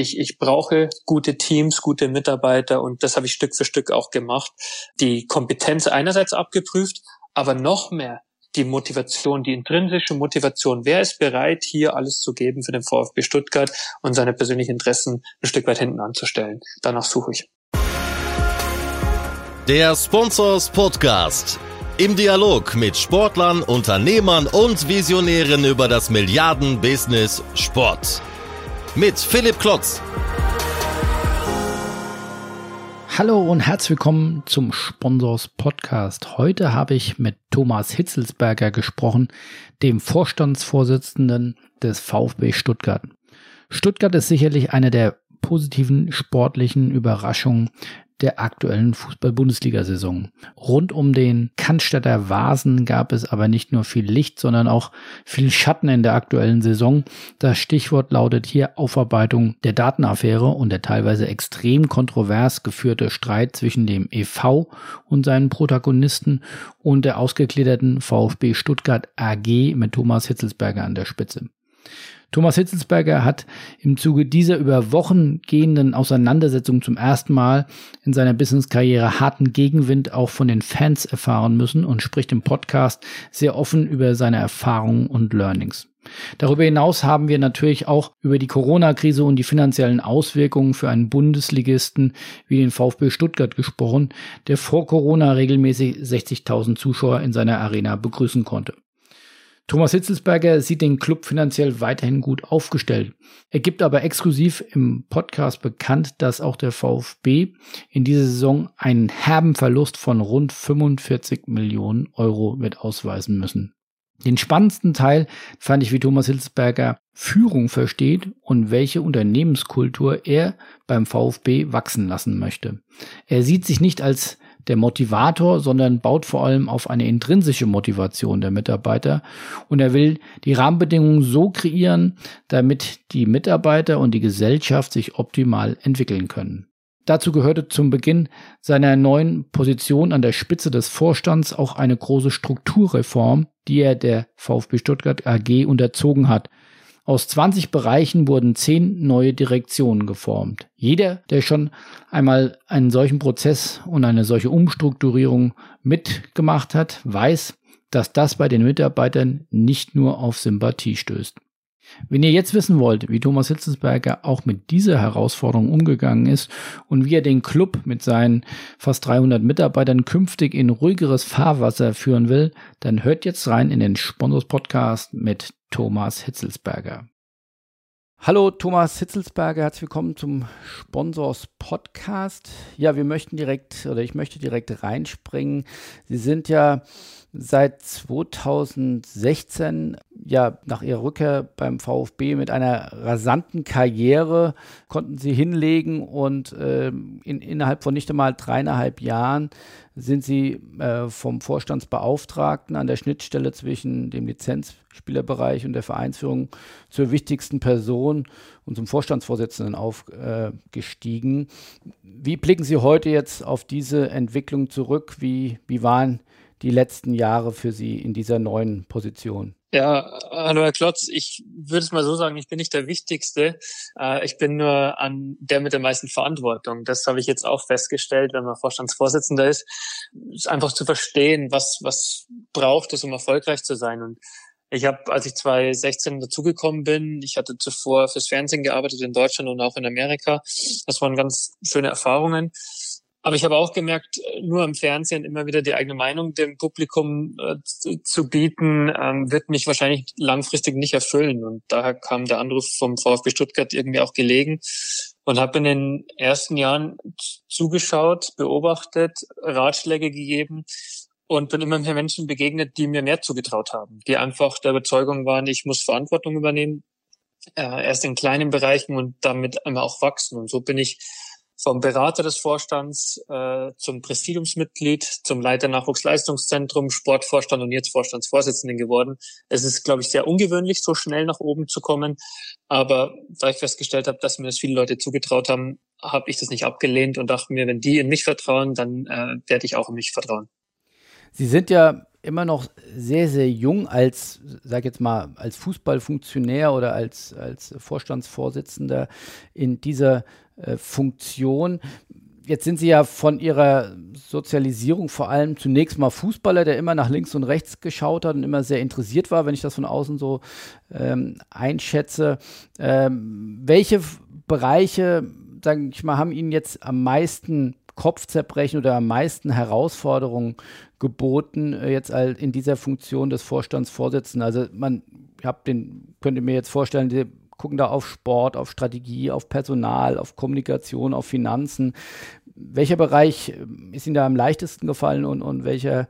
Ich, ich brauche gute Teams, gute Mitarbeiter und das habe ich Stück für Stück auch gemacht. Die Kompetenz einerseits abgeprüft, aber noch mehr die Motivation, die intrinsische Motivation. Wer ist bereit, hier alles zu geben für den VfB Stuttgart und seine persönlichen Interessen ein Stück weit hinten anzustellen? Danach suche ich. Der Sponsors Podcast. Im Dialog mit Sportlern, Unternehmern und Visionären über das Milliarden-Business Sport. Mit Philipp Klotz. Hallo und herzlich willkommen zum Sponsors Podcast. Heute habe ich mit Thomas Hitzelsberger gesprochen, dem Vorstandsvorsitzenden des VfB Stuttgart. Stuttgart ist sicherlich eine der positiven sportlichen Überraschungen der aktuellen Fußball-Bundesliga-Saison. Rund um den Cannstatter Vasen gab es aber nicht nur viel Licht, sondern auch viel Schatten in der aktuellen Saison. Das Stichwort lautet hier Aufarbeitung der Datenaffäre und der teilweise extrem kontrovers geführte Streit zwischen dem EV und seinen Protagonisten und der ausgegliederten VfB Stuttgart AG mit Thomas Hitzelsberger an der Spitze. Thomas Hitzelsberger hat im Zuge dieser über Wochen gehenden Auseinandersetzung zum ersten Mal in seiner Business-Karriere harten Gegenwind auch von den Fans erfahren müssen und spricht im Podcast sehr offen über seine Erfahrungen und Learnings. Darüber hinaus haben wir natürlich auch über die Corona-Krise und die finanziellen Auswirkungen für einen Bundesligisten wie den VfB Stuttgart gesprochen, der vor Corona regelmäßig 60.000 Zuschauer in seiner Arena begrüßen konnte. Thomas Hitzelsberger sieht den Club finanziell weiterhin gut aufgestellt. Er gibt aber exklusiv im Podcast bekannt, dass auch der VfB in dieser Saison einen herben Verlust von rund 45 Millionen Euro wird ausweisen müssen. Den spannendsten Teil fand ich, wie Thomas Hitzelsberger Führung versteht und welche Unternehmenskultur er beim VfB wachsen lassen möchte. Er sieht sich nicht als der Motivator, sondern baut vor allem auf eine intrinsische Motivation der Mitarbeiter. Und er will die Rahmenbedingungen so kreieren, damit die Mitarbeiter und die Gesellschaft sich optimal entwickeln können. Dazu gehörte zum Beginn seiner neuen Position an der Spitze des Vorstands auch eine große Strukturreform, die er der VfB Stuttgart AG unterzogen hat. Aus 20 Bereichen wurden 10 neue Direktionen geformt. Jeder, der schon einmal einen solchen Prozess und eine solche Umstrukturierung mitgemacht hat, weiß, dass das bei den Mitarbeitern nicht nur auf Sympathie stößt. Wenn ihr jetzt wissen wollt, wie Thomas Hitzensberger auch mit dieser Herausforderung umgegangen ist und wie er den Club mit seinen fast 300 Mitarbeitern künftig in ruhigeres Fahrwasser führen will, dann hört jetzt rein in den Sponsors Podcast mit Thomas Hitzelsberger. Hallo Thomas Hitzelsberger, herzlich willkommen zum Sponsors Podcast. Ja, wir möchten direkt oder ich möchte direkt reinspringen. Sie sind ja seit 2016 ja nach ihrer Rückkehr beim VfB mit einer rasanten Karriere konnten sie hinlegen und äh, in, innerhalb von nicht einmal dreieinhalb Jahren sind sie äh, vom Vorstandsbeauftragten an der Schnittstelle zwischen dem Lizenzspielerbereich und der Vereinsführung zur wichtigsten Person und zum Vorstandsvorsitzenden aufgestiegen. Äh, wie blicken Sie heute jetzt auf diese Entwicklung zurück? Wie, wie waren die letzten Jahre für Sie in dieser neuen Position? Ja, hallo Herr Klotz. Ich würde es mal so sagen, ich bin nicht der Wichtigste. Äh, ich bin nur an der mit der meisten Verantwortung. Das habe ich jetzt auch festgestellt, wenn man Vorstandsvorsitzender ist, ist einfach zu verstehen, was, was braucht es, um erfolgreich zu sein. Und ich habe, als ich 2016 dazugekommen bin, ich hatte zuvor fürs Fernsehen gearbeitet in Deutschland und auch in Amerika. Das waren ganz schöne Erfahrungen. Aber ich habe auch gemerkt, nur im Fernsehen immer wieder die eigene Meinung dem Publikum äh, zu, bieten, ähm, wird mich wahrscheinlich langfristig nicht erfüllen. Und daher kam der Anruf vom VfB Stuttgart irgendwie auch gelegen und habe in den ersten Jahren zugeschaut, beobachtet, Ratschläge gegeben und bin immer mehr Menschen begegnet, die mir mehr zugetraut haben, die einfach der Überzeugung waren, ich muss Verantwortung übernehmen, äh, erst in kleinen Bereichen und damit immer auch wachsen. Und so bin ich vom Berater des Vorstands äh, zum Präsidiumsmitglied, zum Leiter Nachwuchsleistungszentrum, Sportvorstand und jetzt Vorstandsvorsitzenden geworden. Es ist, glaube ich, sehr ungewöhnlich, so schnell nach oben zu kommen. Aber da ich festgestellt habe, dass mir das viele Leute zugetraut haben, habe ich das nicht abgelehnt und dachte mir, wenn die in mich vertrauen, dann äh, werde ich auch in mich vertrauen. Sie sind ja immer noch sehr, sehr jung als, sag jetzt mal, als Fußballfunktionär oder als, als Vorstandsvorsitzender in dieser äh, Funktion. Jetzt sind Sie ja von Ihrer Sozialisierung vor allem zunächst mal Fußballer, der immer nach links und rechts geschaut hat und immer sehr interessiert war, wenn ich das von außen so ähm, einschätze. Ähm, welche Bereiche, sage ich mal, haben Ihnen jetzt am meisten Kopfzerbrechen oder am meisten Herausforderungen geboten, äh, jetzt in dieser Funktion des Vorstandsvorsitzenden. Also man, ich den, könnte mir jetzt vorstellen, die gucken da auf Sport, auf Strategie, auf Personal, auf Kommunikation, auf Finanzen. Welcher Bereich äh, ist Ihnen da am leichtesten gefallen und, und welcher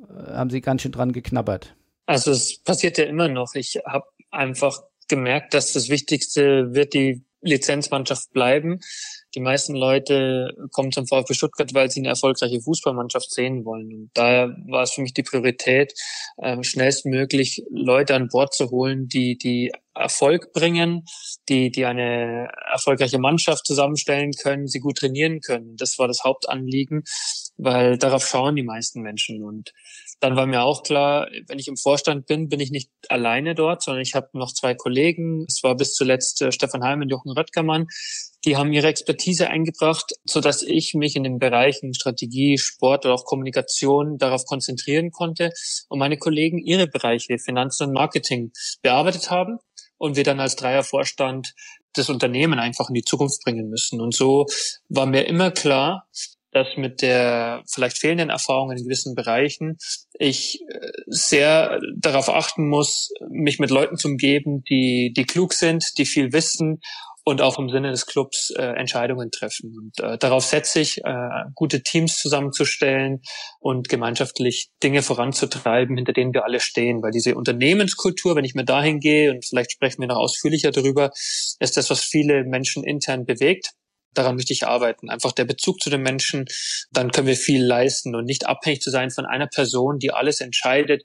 äh, haben Sie ganz schön dran geknabbert? Also es passiert ja immer noch. Ich habe einfach gemerkt, dass das Wichtigste wird die Lizenzmannschaft bleiben. Die meisten Leute kommen zum VfB Stuttgart, weil sie eine erfolgreiche Fußballmannschaft sehen wollen. Und daher war es für mich die Priorität, ähm, schnellstmöglich Leute an Bord zu holen, die, die Erfolg bringen, die, die eine erfolgreiche Mannschaft zusammenstellen können, sie gut trainieren können. Das war das Hauptanliegen, weil darauf schauen die meisten Menschen. Und dann war mir auch klar, wenn ich im Vorstand bin, bin ich nicht alleine dort, sondern ich habe noch zwei Kollegen. Es war bis zuletzt äh, Stefan Heim und Jochen Röttgermann. Die haben ihre Expertise eingebracht, so dass ich mich in den Bereichen Strategie, Sport oder auch Kommunikation darauf konzentrieren konnte und meine Kollegen ihre Bereiche Finanzen und Marketing bearbeitet haben und wir dann als Dreiervorstand das Unternehmen einfach in die Zukunft bringen müssen. Und so war mir immer klar, dass mit der vielleicht fehlenden Erfahrung in gewissen Bereichen ich äh, sehr darauf achten muss, mich mit Leuten zu umgeben, die, die klug sind, die viel wissen und auch im Sinne des Clubs äh, Entscheidungen treffen. Und äh, darauf setze ich, äh, gute Teams zusammenzustellen und gemeinschaftlich Dinge voranzutreiben, hinter denen wir alle stehen. Weil diese Unternehmenskultur, wenn ich mir dahin gehe, und vielleicht sprechen wir noch ausführlicher darüber, ist das, was viele Menschen intern bewegt daran möchte ich arbeiten. Einfach der Bezug zu den Menschen, dann können wir viel leisten und nicht abhängig zu sein von einer Person, die alles entscheidet,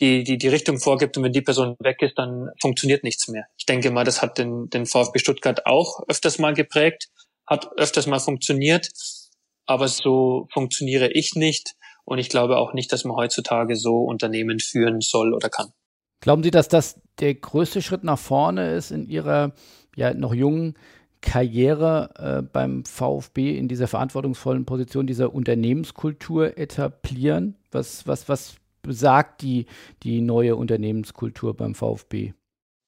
die, die die Richtung vorgibt und wenn die Person weg ist, dann funktioniert nichts mehr. Ich denke mal, das hat den, den VfB Stuttgart auch öfters mal geprägt, hat öfters mal funktioniert, aber so funktioniere ich nicht und ich glaube auch nicht, dass man heutzutage so Unternehmen führen soll oder kann. Glauben Sie, dass das der größte Schritt nach vorne ist in Ihrer ja noch jungen Karriere äh, beim VfB in dieser verantwortungsvollen Position dieser Unternehmenskultur etablieren? Was, was, was besagt die, die neue Unternehmenskultur beim VfB?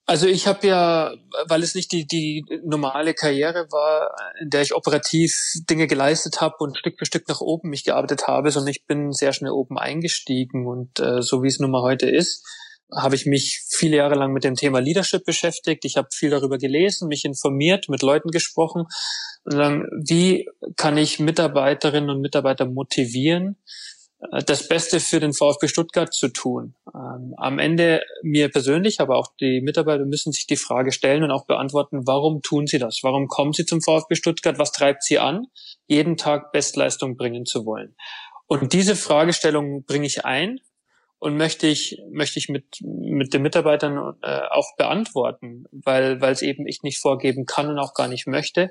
Also ich habe ja, weil es nicht die, die normale Karriere war, in der ich operativ Dinge geleistet habe und Stück für Stück nach oben mich gearbeitet habe, sondern ich bin sehr schnell oben eingestiegen und äh, so wie es nun mal heute ist, habe ich mich viele Jahre lang mit dem Thema Leadership beschäftigt. Ich habe viel darüber gelesen, mich informiert, mit Leuten gesprochen. Und dann, wie kann ich Mitarbeiterinnen und Mitarbeiter motivieren, das Beste für den VfB Stuttgart zu tun. Ähm, am Ende mir persönlich, aber auch die Mitarbeiter müssen sich die Frage stellen und auch beantworten, warum tun sie das? Warum kommen sie zum VfB Stuttgart? Was treibt sie an, jeden Tag Bestleistung bringen zu wollen? Und diese Fragestellung bringe ich ein und möchte ich möchte ich mit mit den Mitarbeitern äh, auch beantworten, weil weil es eben ich nicht vorgeben kann und auch gar nicht möchte.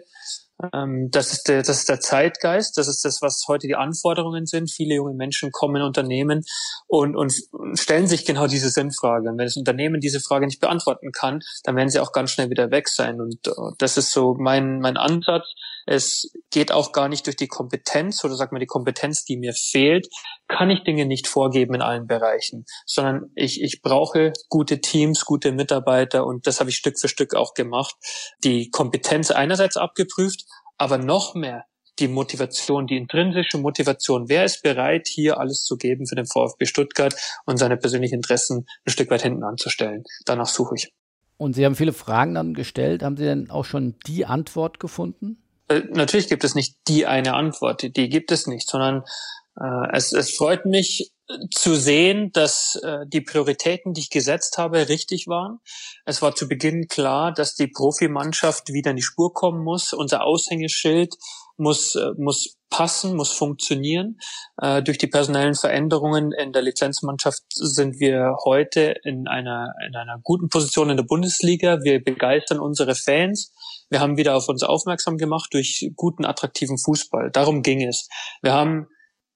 Ähm, das ist der das ist der Zeitgeist, das ist das, was heute die Anforderungen sind. Viele junge Menschen kommen in Unternehmen und und stellen sich genau diese Sinnfrage. Und wenn das Unternehmen diese Frage nicht beantworten kann, dann werden sie auch ganz schnell wieder weg sein. Und uh, das ist so mein mein Ansatz es geht auch gar nicht durch die Kompetenz oder sagt man die Kompetenz, die mir fehlt, kann ich Dinge nicht vorgeben in allen Bereichen, sondern ich, ich brauche gute Teams, gute Mitarbeiter und das habe ich Stück für Stück auch gemacht. Die Kompetenz einerseits abgeprüft, aber noch mehr die Motivation, die intrinsische Motivation. Wer ist bereit, hier alles zu geben für den VfB Stuttgart und seine persönlichen Interessen ein Stück weit hinten anzustellen? Danach suche ich. Und Sie haben viele Fragen dann gestellt. Haben Sie denn auch schon die Antwort gefunden? Äh, natürlich gibt es nicht die eine Antwort, die gibt es nicht, sondern äh, es, es freut mich zu sehen, dass äh, die Prioritäten, die ich gesetzt habe, richtig waren. Es war zu Beginn klar, dass die Profimannschaft wieder in die Spur kommen muss. Unser Aushängeschild muss, äh, muss passen, muss funktionieren. Äh, durch die personellen Veränderungen in der Lizenzmannschaft sind wir heute in einer, in einer guten Position in der Bundesliga. Wir begeistern unsere Fans. Wir haben wieder auf uns aufmerksam gemacht durch guten, attraktiven Fußball. Darum ging es. Wir haben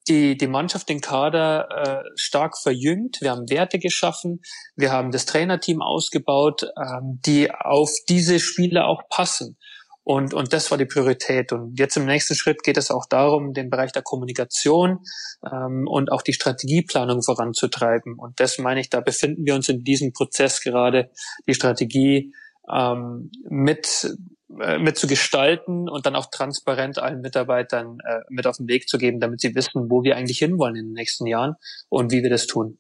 die, die Mannschaft, den Kader äh, stark verjüngt. Wir haben Werte geschaffen. Wir haben das Trainerteam ausgebaut, ähm, die auf diese Spieler auch passen. Und, und das war die Priorität. Und jetzt im nächsten Schritt geht es auch darum, den Bereich der Kommunikation ähm, und auch die Strategieplanung voranzutreiben. Und das meine ich, da befinden wir uns in diesem Prozess gerade, die Strategie ähm, mit mit zu gestalten und dann auch transparent allen Mitarbeitern äh, mit auf den Weg zu geben, damit sie wissen, wo wir eigentlich hinwollen in den nächsten Jahren und wie wir das tun.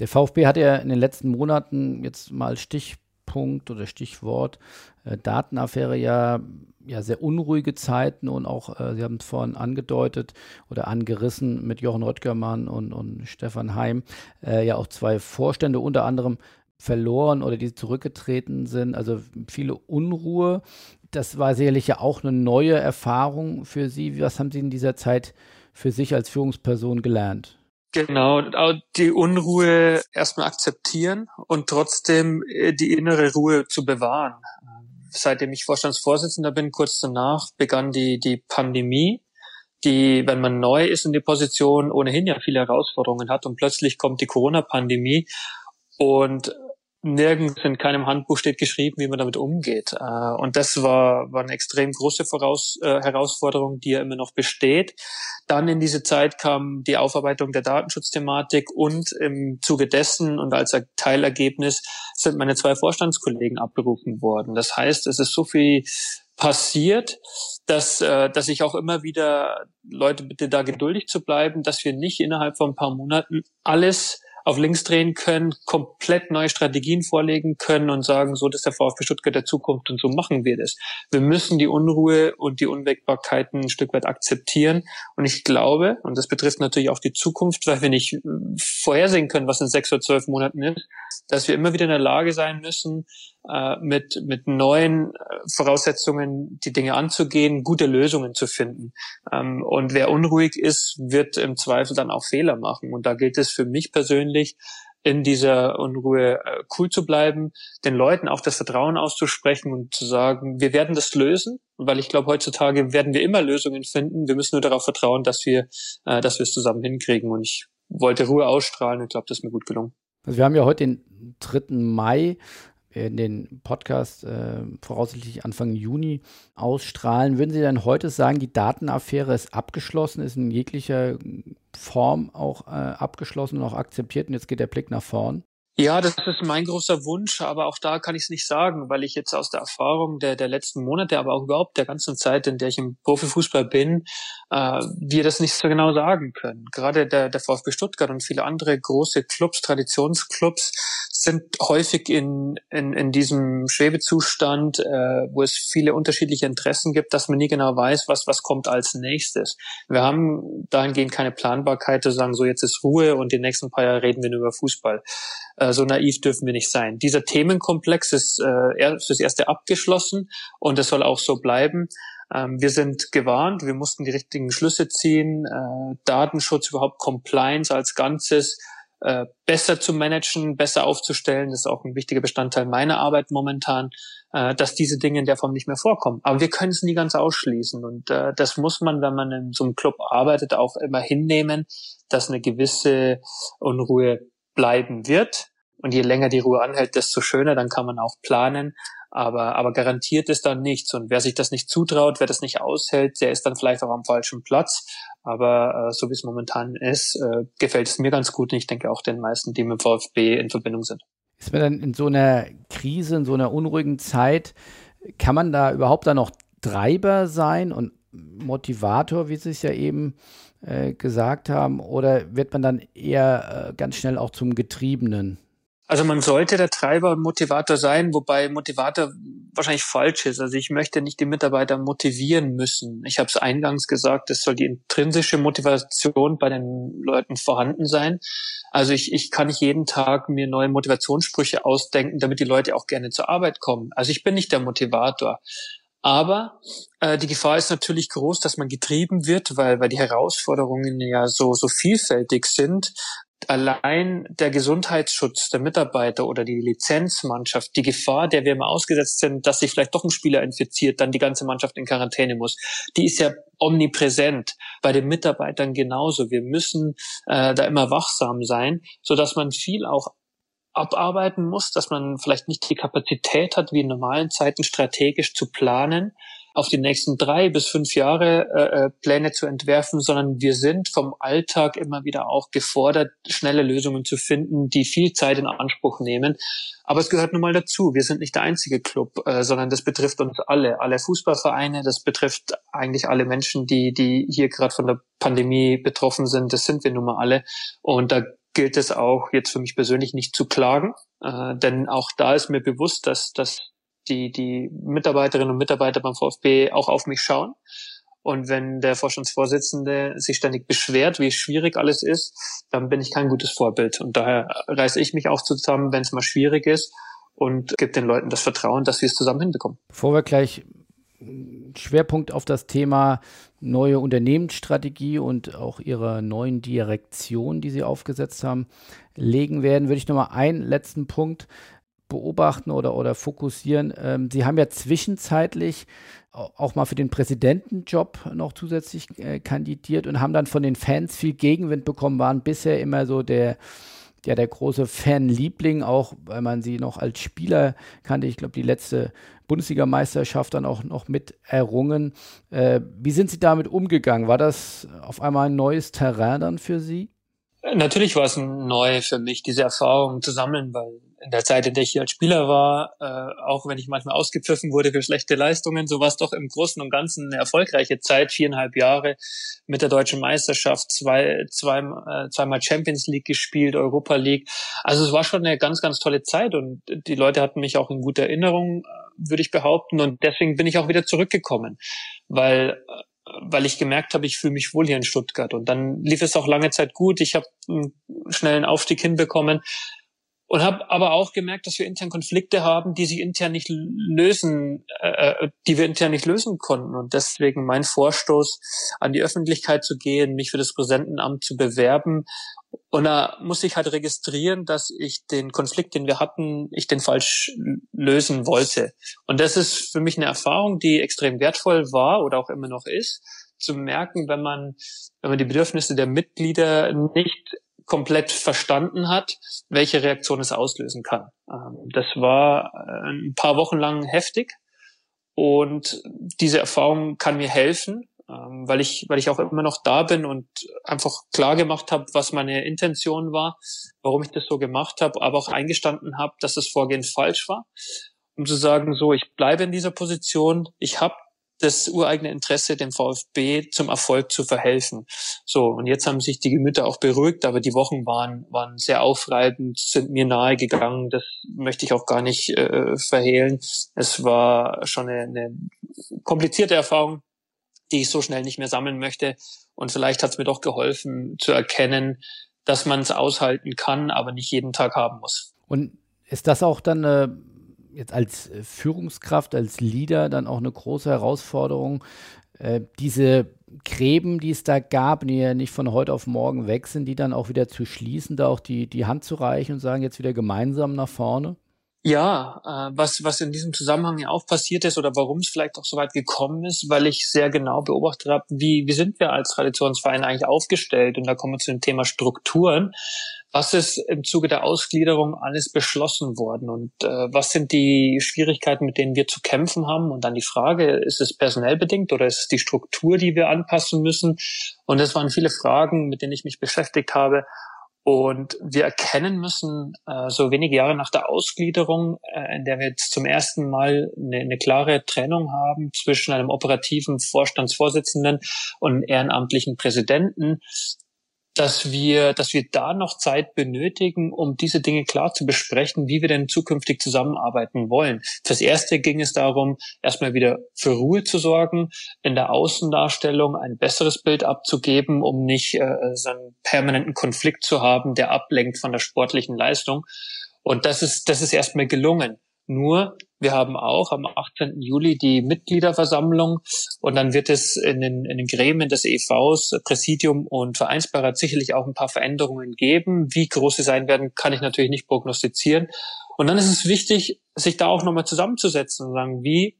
Der VfB hat ja in den letzten Monaten jetzt mal Stichpunkt oder Stichwort äh, Datenaffäre ja, ja sehr unruhige Zeiten und auch, äh, Sie haben es vorhin angedeutet oder angerissen mit Jochen Röttgermann und, und Stefan Heim, äh, ja auch zwei Vorstände, unter anderem verloren oder die zurückgetreten sind. Also viele Unruhe. Das war sicherlich ja auch eine neue Erfahrung für Sie. Was haben Sie in dieser Zeit für sich als Führungsperson gelernt? Genau, die Unruhe erstmal akzeptieren und trotzdem äh, die innere Ruhe zu bewahren. Seitdem ich Vorstandsvorsitzender bin, kurz danach begann die, die Pandemie, die, wenn man neu ist in die Position, ohnehin ja viele Herausforderungen hat und plötzlich kommt die Corona-Pandemie und nirgends in keinem Handbuch steht geschrieben, wie man damit umgeht. Äh, und das war, war eine extrem große Voraus, äh, Herausforderung, die ja immer noch besteht. Dann in diese Zeit kam die Aufarbeitung der Datenschutzthematik und im Zuge dessen und als Teilergebnis sind meine zwei Vorstandskollegen abberufen worden. Das heißt, es ist so viel passiert, dass, äh, dass ich auch immer wieder Leute bitte da geduldig zu bleiben, dass wir nicht innerhalb von ein paar Monaten alles auf links drehen können, komplett neue Strategien vorlegen können und sagen, so, das ist der VfB Stuttgart der Zukunft und so machen wir das. Wir müssen die Unruhe und die Unwägbarkeiten ein Stück weit akzeptieren. Und ich glaube, und das betrifft natürlich auch die Zukunft, weil wir nicht vorhersehen können, was in sechs oder zwölf Monaten ist, dass wir immer wieder in der Lage sein müssen, mit, mit neuen äh, Voraussetzungen die Dinge anzugehen, gute Lösungen zu finden. Ähm, und wer unruhig ist, wird im Zweifel dann auch Fehler machen. Und da gilt es für mich persönlich, in dieser Unruhe äh, cool zu bleiben, den Leuten auch das Vertrauen auszusprechen und zu sagen, wir werden das lösen, weil ich glaube, heutzutage werden wir immer Lösungen finden. Wir müssen nur darauf vertrauen, dass wir, äh, dass wir es zusammen hinkriegen. Und ich wollte Ruhe ausstrahlen und glaube, das ist mir gut gelungen. Also wir haben ja heute den 3. Mai werden den Podcast äh, voraussichtlich Anfang Juni ausstrahlen. Würden Sie denn heute sagen, die Datenaffäre ist abgeschlossen, ist in jeglicher Form auch äh, abgeschlossen und auch akzeptiert und jetzt geht der Blick nach vorn? Ja, das ist mein großer Wunsch, aber auch da kann ich es nicht sagen, weil ich jetzt aus der Erfahrung der, der letzten Monate, aber auch überhaupt der ganzen Zeit, in der ich im Profifußball bin, äh, wir das nicht so genau sagen können. Gerade der, der VfB Stuttgart und viele andere große Clubs, Traditionsclubs, sind häufig in, in, in diesem Schwebezustand, äh, wo es viele unterschiedliche Interessen gibt, dass man nie genau weiß, was, was kommt als nächstes. Wir haben dahingehend keine Planbarkeit zu sagen, so jetzt ist Ruhe und die nächsten paar Jahre reden wir nur über Fußball. Äh, so naiv dürfen wir nicht sein. Dieser Themenkomplex ist äh, fürs Erste abgeschlossen und es soll auch so bleiben. Ähm, wir sind gewarnt, wir mussten die richtigen Schlüsse ziehen, äh, Datenschutz, überhaupt Compliance als Ganzes äh, besser zu managen, besser aufzustellen. Das ist auch ein wichtiger Bestandteil meiner Arbeit momentan, äh, dass diese Dinge in der Form nicht mehr vorkommen. Aber wir können es nie ganz ausschließen. Und äh, das muss man, wenn man in so einem Club arbeitet, auch immer hinnehmen, dass eine gewisse Unruhe bleiben wird. Und je länger die Ruhe anhält, desto schöner, dann kann man auch planen. Aber, aber garantiert ist dann nichts. Und wer sich das nicht zutraut, wer das nicht aushält, der ist dann vielleicht auch am falschen Platz. Aber äh, so wie es momentan ist, äh, gefällt es mir ganz gut und ich denke auch den meisten, die mit VfB in Verbindung sind. Ist man dann in so einer Krise, in so einer unruhigen Zeit, kann man da überhaupt dann noch Treiber sein und Motivator, wie Sie es ja eben äh, gesagt haben, oder wird man dann eher äh, ganz schnell auch zum Getriebenen? Also man sollte der Treiber und Motivator sein, wobei Motivator wahrscheinlich falsch ist. Also ich möchte nicht die Mitarbeiter motivieren müssen. Ich habe es eingangs gesagt, es soll die intrinsische Motivation bei den Leuten vorhanden sein. Also ich, ich kann nicht jeden Tag mir neue Motivationssprüche ausdenken, damit die Leute auch gerne zur Arbeit kommen. Also ich bin nicht der Motivator. Aber äh, die Gefahr ist natürlich groß, dass man getrieben wird, weil, weil die Herausforderungen ja so, so vielfältig sind allein der Gesundheitsschutz der Mitarbeiter oder die Lizenzmannschaft, die Gefahr, der wir immer ausgesetzt sind, dass sich vielleicht doch ein Spieler infiziert, dann die ganze Mannschaft in Quarantäne muss, die ist ja omnipräsent. Bei den Mitarbeitern genauso. Wir müssen äh, da immer wachsam sein, so dass man viel auch abarbeiten muss, dass man vielleicht nicht die Kapazität hat, wie in normalen Zeiten strategisch zu planen, auf die nächsten drei bis fünf Jahre äh, äh, Pläne zu entwerfen, sondern wir sind vom Alltag immer wieder auch gefordert, schnelle Lösungen zu finden, die viel Zeit in Anspruch nehmen. Aber es gehört nun mal dazu. Wir sind nicht der einzige Club, äh, sondern das betrifft uns alle, alle Fußballvereine. Das betrifft eigentlich alle Menschen, die die hier gerade von der Pandemie betroffen sind. Das sind wir nun mal alle. Und da gilt es auch jetzt für mich persönlich nicht zu klagen, äh, denn auch da ist mir bewusst, dass, dass die, die Mitarbeiterinnen und Mitarbeiter beim VfB auch auf mich schauen. Und wenn der Vorstandsvorsitzende sich ständig beschwert, wie schwierig alles ist, dann bin ich kein gutes Vorbild. Und daher reiße ich mich auch zusammen, wenn es mal schwierig ist und gebe den Leuten das Vertrauen, dass wir es zusammen hinbekommen. Bevor wir gleich Schwerpunkt auf das Thema neue Unternehmensstrategie und auch ihre neuen Direktion, die Sie aufgesetzt haben, legen werden, würde ich nochmal einen letzten Punkt beobachten oder, oder fokussieren. Ähm, Sie haben ja zwischenzeitlich auch mal für den Präsidentenjob noch zusätzlich äh, kandidiert und haben dann von den Fans viel Gegenwind bekommen, waren bisher immer so der, ja, der große Fanliebling, auch weil man sie noch als Spieler kannte. Ich glaube, die letzte Bundesligameisterschaft dann auch noch mit errungen. Äh, wie sind Sie damit umgegangen? War das auf einmal ein neues Terrain dann für Sie? Natürlich war es neu für mich, diese Erfahrung zu sammeln, weil in der Zeit, in der ich hier als Spieler war, äh, auch wenn ich manchmal ausgepfiffen wurde für schlechte Leistungen, so war es doch im Großen und Ganzen eine erfolgreiche Zeit, viereinhalb Jahre mit der deutschen Meisterschaft, zwei, zwei, äh, zweimal Champions League gespielt, Europa League. Also es war schon eine ganz, ganz tolle Zeit und die Leute hatten mich auch in guter Erinnerung, äh, würde ich behaupten. Und deswegen bin ich auch wieder zurückgekommen, weil äh, weil ich gemerkt habe, ich fühle mich wohl hier in Stuttgart. Und dann lief es auch lange Zeit gut. Ich habe einen schnellen Aufstieg hinbekommen und habe aber auch gemerkt, dass wir intern Konflikte haben, die sich intern nicht lösen, äh, äh, die wir intern nicht lösen konnten. Und deswegen mein Vorstoß, an die Öffentlichkeit zu gehen, mich für das Präsidentenamt zu bewerben. Und da muss ich halt registrieren, dass ich den Konflikt, den wir hatten, ich den falsch lösen wollte. Und das ist für mich eine Erfahrung, die extrem wertvoll war oder auch immer noch ist, zu merken, wenn man, wenn man die Bedürfnisse der Mitglieder nicht komplett verstanden hat, welche Reaktion es auslösen kann. Ähm, das war äh, ein paar Wochen lang heftig und diese Erfahrung kann mir helfen, ähm, weil ich, weil ich auch immer noch da bin und einfach klar gemacht habe, was meine Intention war, warum ich das so gemacht habe, aber auch eingestanden habe, dass das Vorgehen falsch war, um zu sagen, so, ich bleibe in dieser Position, ich habe das ureigene Interesse, dem VfB zum Erfolg zu verhelfen. So, und jetzt haben sich die Gemüter auch beruhigt, aber die Wochen waren, waren sehr aufreibend, sind mir nahe gegangen. Das möchte ich auch gar nicht äh, verhehlen. Es war schon eine, eine komplizierte Erfahrung, die ich so schnell nicht mehr sammeln möchte. Und vielleicht hat es mir doch geholfen zu erkennen, dass man es aushalten kann, aber nicht jeden Tag haben muss. Und ist das auch dann eine jetzt als äh, Führungskraft, als Leader dann auch eine große Herausforderung, äh, diese Gräben, die es da gab, die ja nicht von heute auf morgen weg sind, die dann auch wieder zu schließen, da auch die, die Hand zu reichen und sagen, jetzt wieder gemeinsam nach vorne? Ja, äh, was, was in diesem Zusammenhang ja auch passiert ist oder warum es vielleicht auch so weit gekommen ist, weil ich sehr genau beobachtet habe, wie, wie sind wir als Traditionsverein eigentlich aufgestellt? Und da kommen wir zu dem Thema Strukturen was ist im Zuge der Ausgliederung alles beschlossen worden und äh, was sind die Schwierigkeiten, mit denen wir zu kämpfen haben? Und dann die Frage, ist es personell bedingt oder ist es die Struktur, die wir anpassen müssen? Und das waren viele Fragen, mit denen ich mich beschäftigt habe. Und wir erkennen müssen, äh, so wenige Jahre nach der Ausgliederung, äh, in der wir jetzt zum ersten Mal eine, eine klare Trennung haben zwischen einem operativen Vorstandsvorsitzenden und einem ehrenamtlichen Präsidenten, dass wir, dass wir da noch Zeit benötigen, um diese Dinge klar zu besprechen, wie wir denn zukünftig zusammenarbeiten wollen. Fürs Erste ging es darum, erstmal wieder für Ruhe zu sorgen, in der Außendarstellung ein besseres Bild abzugeben, um nicht äh, so einen permanenten Konflikt zu haben, der ablenkt von der sportlichen Leistung. Und das ist, das ist erstmal gelungen. Nur, wir haben auch am 18. Juli die Mitgliederversammlung und dann wird es in den, in den Gremien des EVs, Präsidium und Vereinsbeirat sicherlich auch ein paar Veränderungen geben. Wie groß sie sein werden, kann ich natürlich nicht prognostizieren. Und dann ist es wichtig, sich da auch nochmal zusammenzusetzen und sagen, wie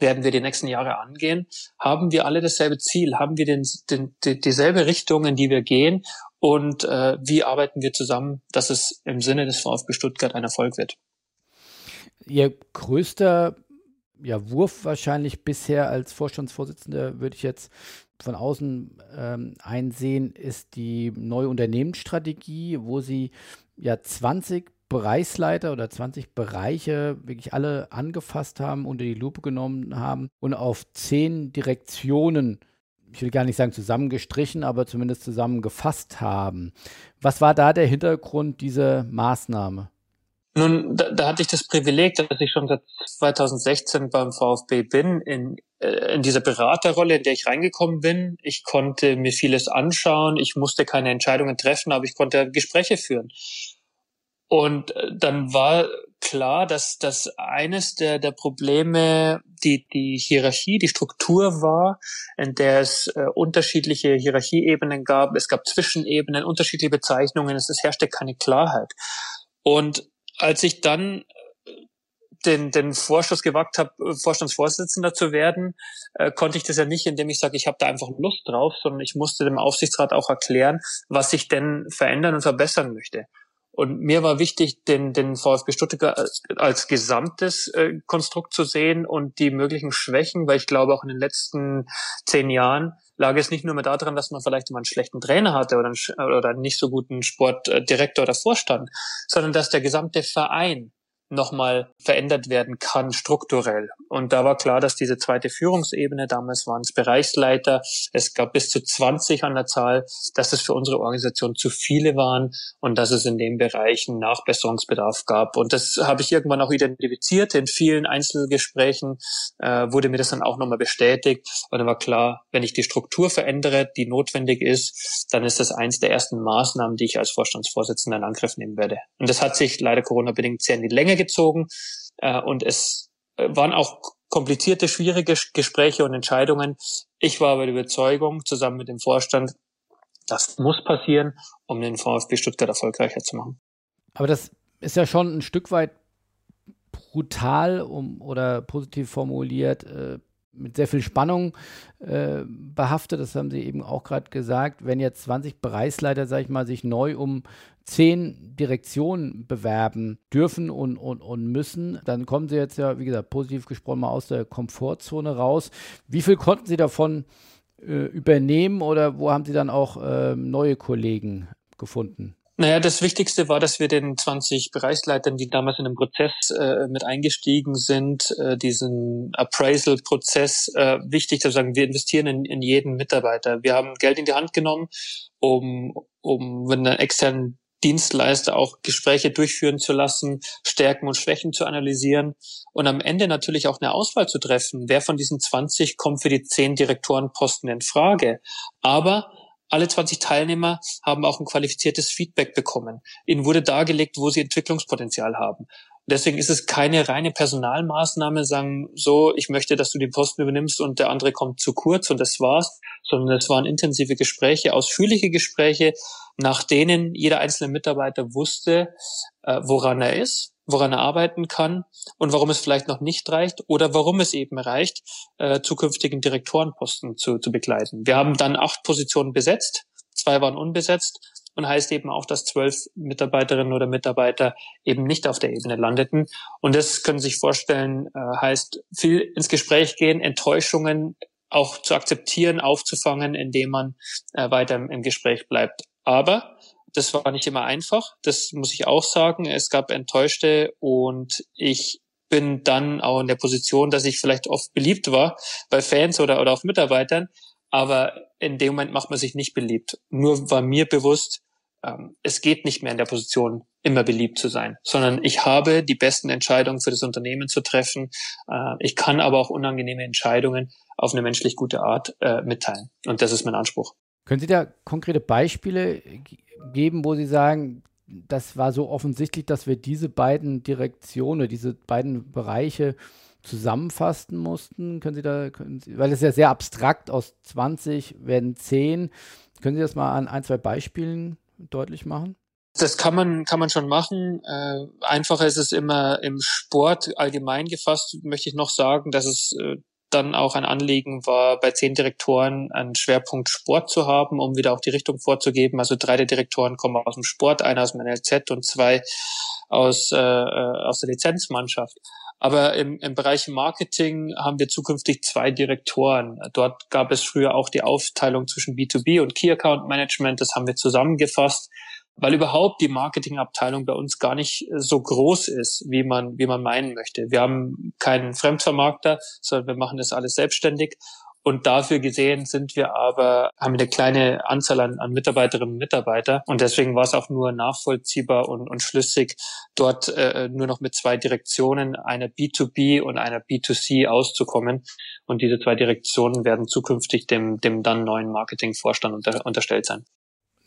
werden wir die nächsten Jahre angehen? Haben wir alle dasselbe Ziel? Haben wir den, den, die, dieselbe Richtung, in die wir gehen? Und äh, wie arbeiten wir zusammen, dass es im Sinne des VfB Stuttgart ein Erfolg wird? Ihr größter ja, Wurf wahrscheinlich bisher als Vorstandsvorsitzender, würde ich jetzt von außen ähm, einsehen, ist die neue Unternehmensstrategie, wo Sie ja 20 Bereichsleiter oder 20 Bereiche wirklich alle angefasst haben, unter die Lupe genommen haben und auf zehn Direktionen, ich will gar nicht sagen zusammengestrichen, aber zumindest zusammengefasst haben. Was war da der Hintergrund dieser Maßnahme? Nun, da, da hatte ich das Privileg, dass ich schon seit 2016 beim VfB bin, in, äh, in dieser Beraterrolle, in der ich reingekommen bin. Ich konnte mir vieles anschauen, ich musste keine Entscheidungen treffen, aber ich konnte Gespräche führen. Und äh, dann war klar, dass das eines der, der Probleme die, die Hierarchie, die Struktur war, in der es äh, unterschiedliche Hierarchieebenen gab. Es gab Zwischenebenen, unterschiedliche Bezeichnungen. Es, es herrschte keine Klarheit. Und als ich dann äh, den, den Vorschuss gewagt habe, äh, Vorstandsvorsitzender zu werden, äh, konnte ich das ja nicht, indem ich sage, ich habe da einfach Lust drauf, sondern ich musste dem Aufsichtsrat auch erklären, was ich denn verändern und verbessern möchte. Und mir war wichtig, den, den VfB Stuttgart als, gesamtes äh, Konstrukt zu sehen und die möglichen Schwächen, weil ich glaube, auch in den letzten zehn Jahren lag es nicht nur mehr daran, dass man vielleicht mal einen schlechten Trainer hatte oder einen, oder einen nicht so guten Sportdirektor oder Vorstand, sondern dass der gesamte Verein nochmal verändert werden kann, strukturell. Und da war klar, dass diese zweite Führungsebene, damals waren es Bereichsleiter, es gab bis zu 20 an der Zahl, dass es für unsere Organisation zu viele waren und dass es in dem Bereich einen Nachbesserungsbedarf gab. Und das habe ich irgendwann auch identifiziert. In vielen Einzelgesprächen äh, wurde mir das dann auch nochmal bestätigt. Und dann war klar, wenn ich die Struktur verändere, die notwendig ist, dann ist das eins der ersten Maßnahmen, die ich als Vorstandsvorsitzender in Angriff nehmen werde. Und das hat sich leider Corona-bedingt sehr in die Länge gezogen äh, und es äh, waren auch komplizierte, schwierige Gespräche und Entscheidungen. Ich war aber der Überzeugung, zusammen mit dem Vorstand, das muss passieren, um den VfB Stuttgart erfolgreicher zu machen. Aber das ist ja schon ein Stück weit brutal um, oder positiv formuliert, äh, mit sehr viel Spannung äh, behaftet. Das haben Sie eben auch gerade gesagt. Wenn jetzt 20 Bereichsleiter, sage ich mal, sich neu um zehn Direktionen bewerben dürfen und, und, und müssen, dann kommen Sie jetzt ja, wie gesagt, positiv gesprochen mal aus der Komfortzone raus. Wie viel konnten Sie davon äh, übernehmen oder wo haben Sie dann auch äh, neue Kollegen gefunden? Naja, das Wichtigste war, dass wir den 20 Bereichsleitern, die damals in den Prozess äh, mit eingestiegen sind, äh, diesen Appraisal-Prozess, äh, wichtig zu sagen, wir investieren in, in jeden Mitarbeiter. Wir haben Geld in die Hand genommen, um, um mit einer externen Dienstleister auch Gespräche durchführen zu lassen, Stärken und Schwächen zu analysieren und am Ende natürlich auch eine Auswahl zu treffen. Wer von diesen 20 kommt für die 10 Direktorenposten in Frage? Aber alle 20 Teilnehmer haben auch ein qualifiziertes Feedback bekommen. Ihnen wurde dargelegt, wo sie Entwicklungspotenzial haben. Deswegen ist es keine reine Personalmaßnahme, sagen so, ich möchte, dass du den Posten übernimmst und der andere kommt zu kurz und das war's, sondern es waren intensive Gespräche, ausführliche Gespräche, nach denen jeder einzelne Mitarbeiter wusste, äh, woran er ist, woran er arbeiten kann und warum es vielleicht noch nicht reicht oder warum es eben reicht, äh, zukünftigen Direktorenposten zu, zu begleiten. Wir haben dann acht Positionen besetzt, zwei waren unbesetzt und heißt eben auch, dass zwölf Mitarbeiterinnen oder Mitarbeiter eben nicht auf der Ebene landeten. Und das können Sie sich vorstellen, äh, heißt viel ins Gespräch gehen, Enttäuschungen auch zu akzeptieren, aufzufangen, indem man äh, weiter im, Gespräch bleibt. Aber das war nicht immer einfach, das muss ich auch sagen. Es gab Enttäuschte und ich bin dann auch in der Position, dass ich vielleicht oft beliebt war bei Fans oder, oder auch Mitarbeitern, aber in dem Moment macht man sich nicht beliebt. Nur war mir bewusst, ähm, es geht nicht mehr in der Position, immer beliebt zu sein, sondern ich habe die besten Entscheidungen für das Unternehmen zu treffen. Äh, ich kann aber auch unangenehme Entscheidungen auf eine menschlich gute Art äh, mitteilen. Und das ist mein Anspruch. Können Sie da konkrete Beispiele geben, wo Sie sagen, das war so offensichtlich, dass wir diese beiden Direktionen, diese beiden Bereiche zusammenfassen mussten. Können Sie da, können Sie, weil es ja sehr abstrakt aus 20 werden 10. Können Sie das mal an ein, zwei Beispielen deutlich machen? Das kann man, kann man schon machen. Äh, einfacher ist es immer im Sport allgemein gefasst, möchte ich noch sagen, dass es äh, dann auch ein Anliegen war, bei zehn Direktoren einen Schwerpunkt Sport zu haben, um wieder auch die Richtung vorzugeben. Also drei der Direktoren kommen aus dem Sport, einer aus dem NLZ und zwei aus, äh, äh, aus der Lizenzmannschaft. Aber im, im Bereich Marketing haben wir zukünftig zwei Direktoren. Dort gab es früher auch die Aufteilung zwischen B2B und Key Account Management. Das haben wir zusammengefasst weil überhaupt die Marketingabteilung bei uns gar nicht äh, so groß ist, wie man, wie man meinen möchte. Wir haben keinen Fremdvermarkter, sondern wir machen das alles selbstständig. Und dafür gesehen sind wir aber, haben eine kleine Anzahl an, an Mitarbeiterinnen und Mitarbeiter. Und deswegen war es auch nur nachvollziehbar und, und schlüssig, dort äh, nur noch mit zwei Direktionen, einer B2B und einer B2C auszukommen. Und diese zwei Direktionen werden zukünftig dem, dem dann neuen Marketingvorstand unter, unterstellt sein.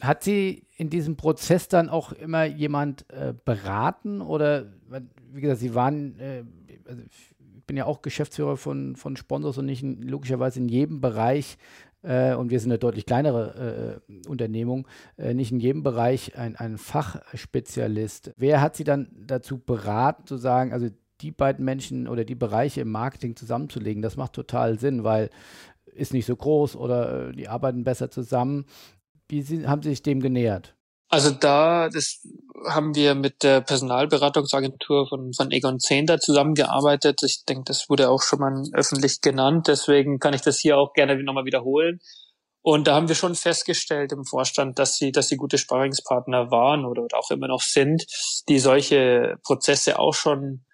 Hat sie in diesem Prozess dann auch immer jemand äh, beraten oder, wie gesagt, Sie waren, äh, also ich bin ja auch Geschäftsführer von, von Sponsors und nicht in, logischerweise in jedem Bereich, äh, und wir sind eine deutlich kleinere äh, Unternehmung, äh, nicht in jedem Bereich ein, ein Fachspezialist. Wer hat Sie dann dazu beraten, zu sagen, also die beiden Menschen oder die Bereiche im Marketing zusammenzulegen? Das macht total Sinn, weil ist nicht so groß oder äh, die arbeiten besser zusammen. Wie Sie, haben Sie sich dem genähert? Also da, das haben wir mit der Personalberatungsagentur von, von Egon Zehnder zusammengearbeitet. Ich denke, das wurde auch schon mal öffentlich genannt. Deswegen kann ich das hier auch gerne nochmal wiederholen. Und da haben wir schon festgestellt im Vorstand, dass sie, dass sie gute Sparringspartner waren oder auch immer noch sind, die solche Prozesse auch schon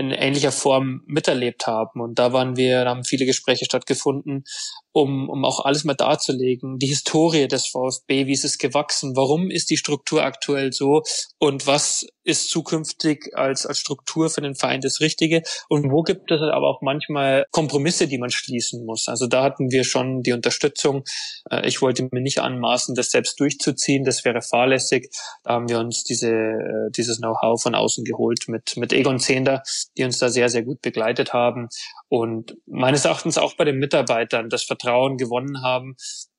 in ähnlicher Form miterlebt haben. Und da waren wir, da haben viele Gespräche stattgefunden, um, um auch alles mal darzulegen. Die Historie des VfB, wie ist es gewachsen? Warum ist die Struktur aktuell so? Und was ist zukünftig als, als Struktur für den Verein das Richtige? Und wo gibt es aber auch manchmal Kompromisse, die man schließen muss? Also da hatten wir schon die Unterstützung. Äh, ich wollte mir nicht anmaßen, das selbst durchzuziehen. Das wäre fahrlässig. Da haben wir uns diese, äh, dieses Know-how von außen geholt mit, mit Egon Zehnder, die uns da sehr, sehr gut begleitet haben und meines Erachtens auch bei den Mitarbeitern das Vertrauen gewonnen haben,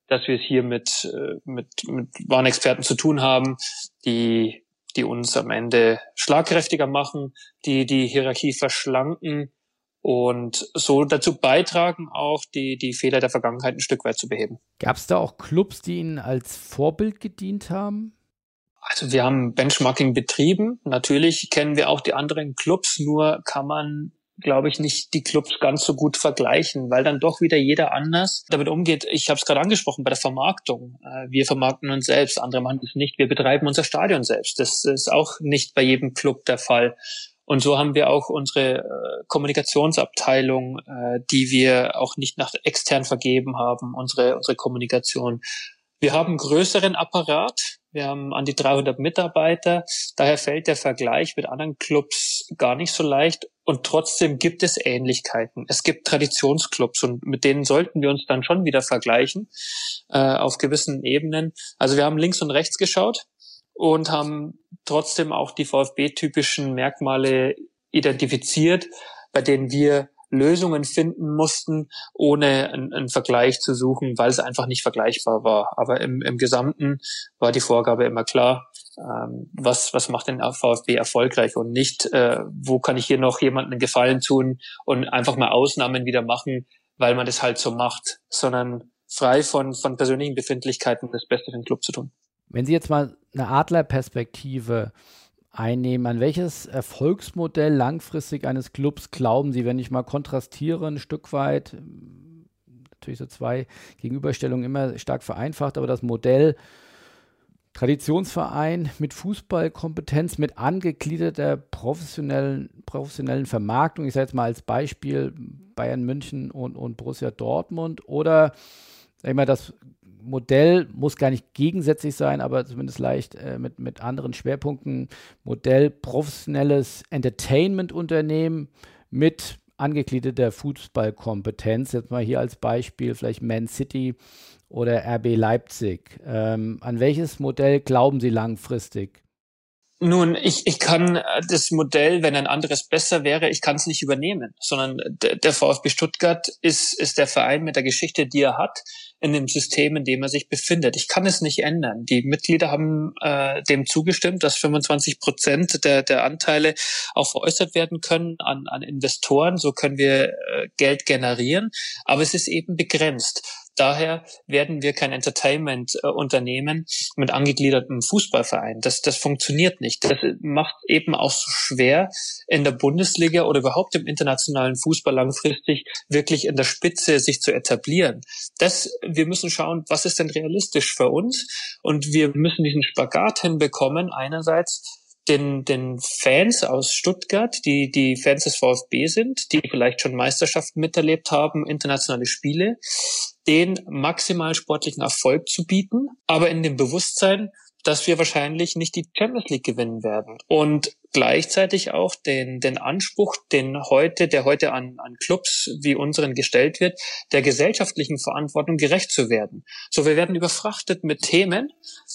dass wir es hier mit, äh, mit, mit Warenexperten zu tun haben, die, die uns am Ende schlagkräftiger machen, die die Hierarchie verschlanken und so dazu beitragen, auch die, die Fehler der Vergangenheit ein Stück weit zu beheben. Gab es da auch Clubs, die Ihnen als Vorbild gedient haben? Also wir haben Benchmarking betrieben. Natürlich kennen wir auch die anderen Clubs, nur kann man glaube ich, nicht die Clubs ganz so gut vergleichen, weil dann doch wieder jeder anders damit umgeht. Ich habe es gerade angesprochen bei der Vermarktung. Äh, wir vermarkten uns selbst, andere machen das nicht. Wir betreiben unser Stadion selbst. Das ist auch nicht bei jedem Club der Fall. Und so haben wir auch unsere äh, Kommunikationsabteilung, äh, die wir auch nicht nach extern vergeben haben, unsere, unsere Kommunikation. Wir haben größeren Apparat, wir haben an die 300 Mitarbeiter. Daher fällt der Vergleich mit anderen Clubs gar nicht so leicht. Und trotzdem gibt es Ähnlichkeiten. Es gibt Traditionsclubs und mit denen sollten wir uns dann schon wieder vergleichen äh, auf gewissen Ebenen. Also wir haben links und rechts geschaut und haben trotzdem auch die VfB-typischen Merkmale identifiziert, bei denen wir Lösungen finden mussten, ohne einen, einen, Vergleich zu suchen, weil es einfach nicht vergleichbar war. Aber im, im Gesamten war die Vorgabe immer klar, ähm, was, was macht den VfB erfolgreich und nicht, äh, wo kann ich hier noch jemandem einen Gefallen tun und einfach mal Ausnahmen wieder machen, weil man das halt so macht, sondern frei von, von persönlichen Befindlichkeiten das Beste für den Club zu tun. Wenn Sie jetzt mal eine Adlerperspektive einnehmen. An welches Erfolgsmodell langfristig eines Clubs glauben Sie, wenn ich mal kontrastiere ein Stück weit? Natürlich so zwei Gegenüberstellungen immer stark vereinfacht, aber das Modell Traditionsverein mit Fußballkompetenz, mit angegliederter professionellen, professionellen Vermarktung, ich sage jetzt mal als Beispiel Bayern München und, und Borussia Dortmund oder mal, das Modell muss gar nicht gegensätzlich sein, aber zumindest leicht äh, mit, mit anderen Schwerpunkten. Modell professionelles Entertainment-Unternehmen mit angegliederter Fußballkompetenz. Jetzt mal hier als Beispiel vielleicht Man City oder RB Leipzig. Ähm, an welches Modell glauben Sie langfristig? Nun, ich, ich kann äh, das Modell, wenn ein anderes besser wäre, ich kann es nicht übernehmen, sondern der VfB Stuttgart ist, ist der Verein mit der Geschichte, die er hat, in dem System, in dem er sich befindet. Ich kann es nicht ändern. Die Mitglieder haben äh, dem zugestimmt, dass 25 Prozent der, der Anteile auch veräußert werden können an, an Investoren. So können wir äh, Geld generieren. Aber es ist eben begrenzt. Daher werden wir kein Entertainment-Unternehmen äh, mit angegliedertem Fußballverein. Das, das funktioniert nicht. Das macht eben auch so schwer, in der Bundesliga oder überhaupt im internationalen Fußball langfristig wirklich in der Spitze sich zu etablieren. Das, wir müssen schauen, was ist denn realistisch für uns? Und wir müssen diesen Spagat hinbekommen. Einerseits den, den Fans aus Stuttgart, die die Fans des VfB sind, die vielleicht schon Meisterschaften miterlebt haben, internationale Spiele, den maximal sportlichen Erfolg zu bieten, aber in dem Bewusstsein, dass wir wahrscheinlich nicht die Champions League gewinnen werden. Und gleichzeitig auch den, den Anspruch, den heute, der heute an, an Clubs wie unseren gestellt wird, der gesellschaftlichen Verantwortung gerecht zu werden. So, wir werden überfrachtet mit Themen,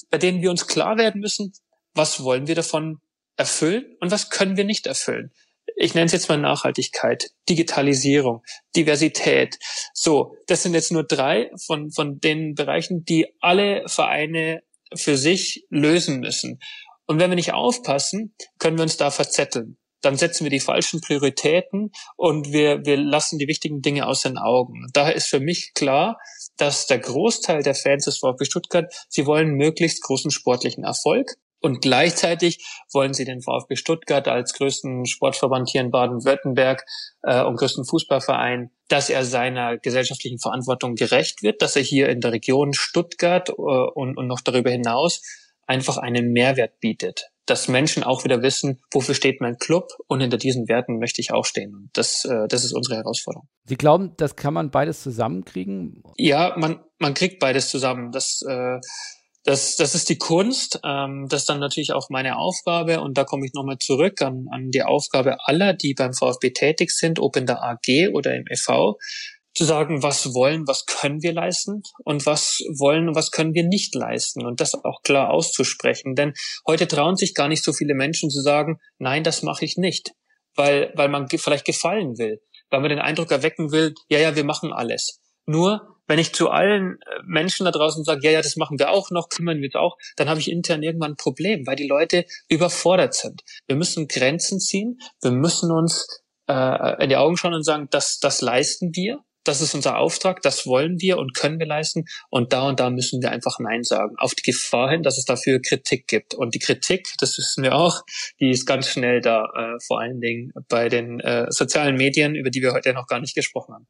bei denen wir uns klar werden müssen, was wollen wir davon erfüllen und was können wir nicht erfüllen. Ich nenne es jetzt mal Nachhaltigkeit, Digitalisierung, Diversität. So, das sind jetzt nur drei von, von den Bereichen, die alle Vereine für sich lösen müssen. Und wenn wir nicht aufpassen, können wir uns da verzetteln. Dann setzen wir die falschen Prioritäten und wir, wir lassen die wichtigen Dinge aus den Augen. Daher ist für mich klar, dass der Großteil der Fans des VfB Stuttgart, sie wollen möglichst großen sportlichen Erfolg. Und gleichzeitig wollen sie den VfB Stuttgart als größten Sportverband hier in Baden-Württemberg äh, und größten Fußballverein, dass er seiner gesellschaftlichen Verantwortung gerecht wird, dass er hier in der Region Stuttgart äh, und, und noch darüber hinaus einfach einen Mehrwert bietet. Dass Menschen auch wieder wissen, wofür steht mein Club und hinter diesen Werten möchte ich auch stehen. Und das, äh, das ist unsere Herausforderung. Sie glauben, das kann man beides zusammenkriegen? Ja, man, man kriegt beides zusammen. Das äh, das, das ist die Kunst. Ähm, das ist dann natürlich auch meine Aufgabe. Und da komme ich nochmal zurück an, an die Aufgabe aller, die beim VfB tätig sind, ob in der AG oder im EV, zu sagen, was wollen, was können wir leisten und was wollen was können wir nicht leisten und das auch klar auszusprechen. Denn heute trauen sich gar nicht so viele Menschen zu sagen, nein, das mache ich nicht, weil, weil man vielleicht gefallen will, weil man den Eindruck erwecken will, ja, ja, wir machen alles. Nur wenn ich zu allen äh, Menschen da draußen sage, ja, ja, das machen wir auch noch, kümmern wir uns auch, dann habe ich intern irgendwann ein Problem, weil die Leute überfordert sind. Wir müssen Grenzen ziehen, wir müssen uns äh, in die Augen schauen und sagen, das, das leisten wir, das ist unser Auftrag, das wollen wir und können wir leisten und da und da müssen wir einfach Nein sagen. Auf die Gefahr hin, dass es dafür Kritik gibt. Und die Kritik, das wissen wir auch, die ist ganz schnell da, äh, vor allen Dingen bei den äh, sozialen Medien, über die wir heute noch gar nicht gesprochen haben.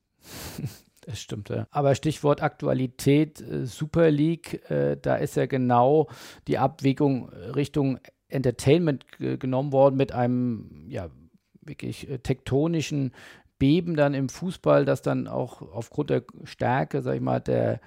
Das stimmt, ja. Aber Stichwort Aktualität, äh, Super League, äh, da ist ja genau die Abwägung Richtung Entertainment genommen worden mit einem, ja, wirklich äh, tektonischen Beben dann im Fußball, das dann auch aufgrund der Stärke, sag ich mal, der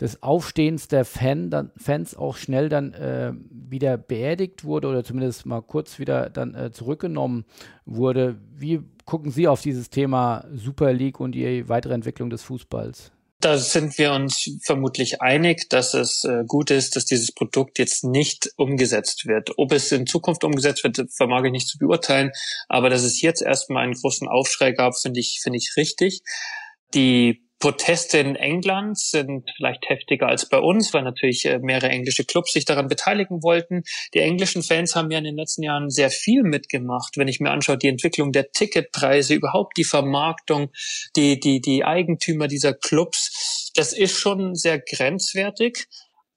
des Aufstehens der Fan, dann, Fans auch schnell dann äh, wieder beerdigt wurde oder zumindest mal kurz wieder dann äh, zurückgenommen wurde. Wie gucken Sie auf dieses Thema Super League und die weitere Entwicklung des Fußballs? Da sind wir uns vermutlich einig, dass es äh, gut ist, dass dieses Produkt jetzt nicht umgesetzt wird. Ob es in Zukunft umgesetzt wird, vermag ich nicht zu beurteilen. Aber dass es jetzt erstmal einen großen Aufschrei gab, finde ich, finde ich richtig. Die Proteste in England sind vielleicht heftiger als bei uns, weil natürlich äh, mehrere englische Clubs sich daran beteiligen wollten. Die englischen Fans haben ja in den letzten Jahren sehr viel mitgemacht. Wenn ich mir anschaue, die Entwicklung der Ticketpreise, überhaupt die Vermarktung, die, die, die Eigentümer dieser Clubs, das ist schon sehr grenzwertig.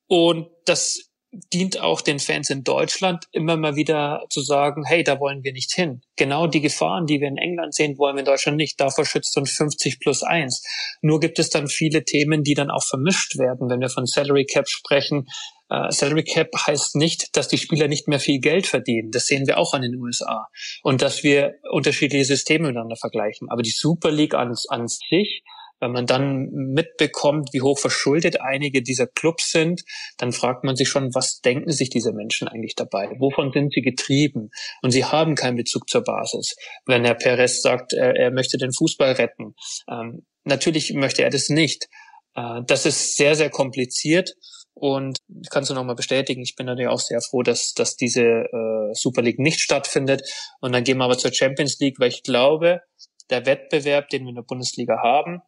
Und das dient auch den Fans in Deutschland immer mal wieder zu sagen, hey, da wollen wir nicht hin. Genau die Gefahren, die wir in England sehen, wollen wir in Deutschland nicht. Davor schützt uns 50 plus 1. Nur gibt es dann viele Themen, die dann auch vermischt werden. Wenn wir von Salary Cap sprechen, Uh, Salary Cap heißt nicht, dass die Spieler nicht mehr viel Geld verdienen. Das sehen wir auch an den USA. Und dass wir unterschiedliche Systeme miteinander vergleichen. Aber die Super League an, an sich wenn man dann mitbekommt, wie hoch verschuldet einige dieser Clubs sind, dann fragt man sich schon, was denken sich diese Menschen eigentlich dabei? Wovon sind sie getrieben? Und sie haben keinen Bezug zur Basis. Wenn Herr Perez sagt, er, er möchte den Fußball retten, ähm, natürlich möchte er das nicht. Äh, das ist sehr, sehr kompliziert. Und ich kann es nur nochmal bestätigen, ich bin natürlich auch sehr froh, dass, dass diese äh, Super League nicht stattfindet. Und dann gehen wir aber zur Champions League, weil ich glaube, der Wettbewerb, den wir in der Bundesliga haben,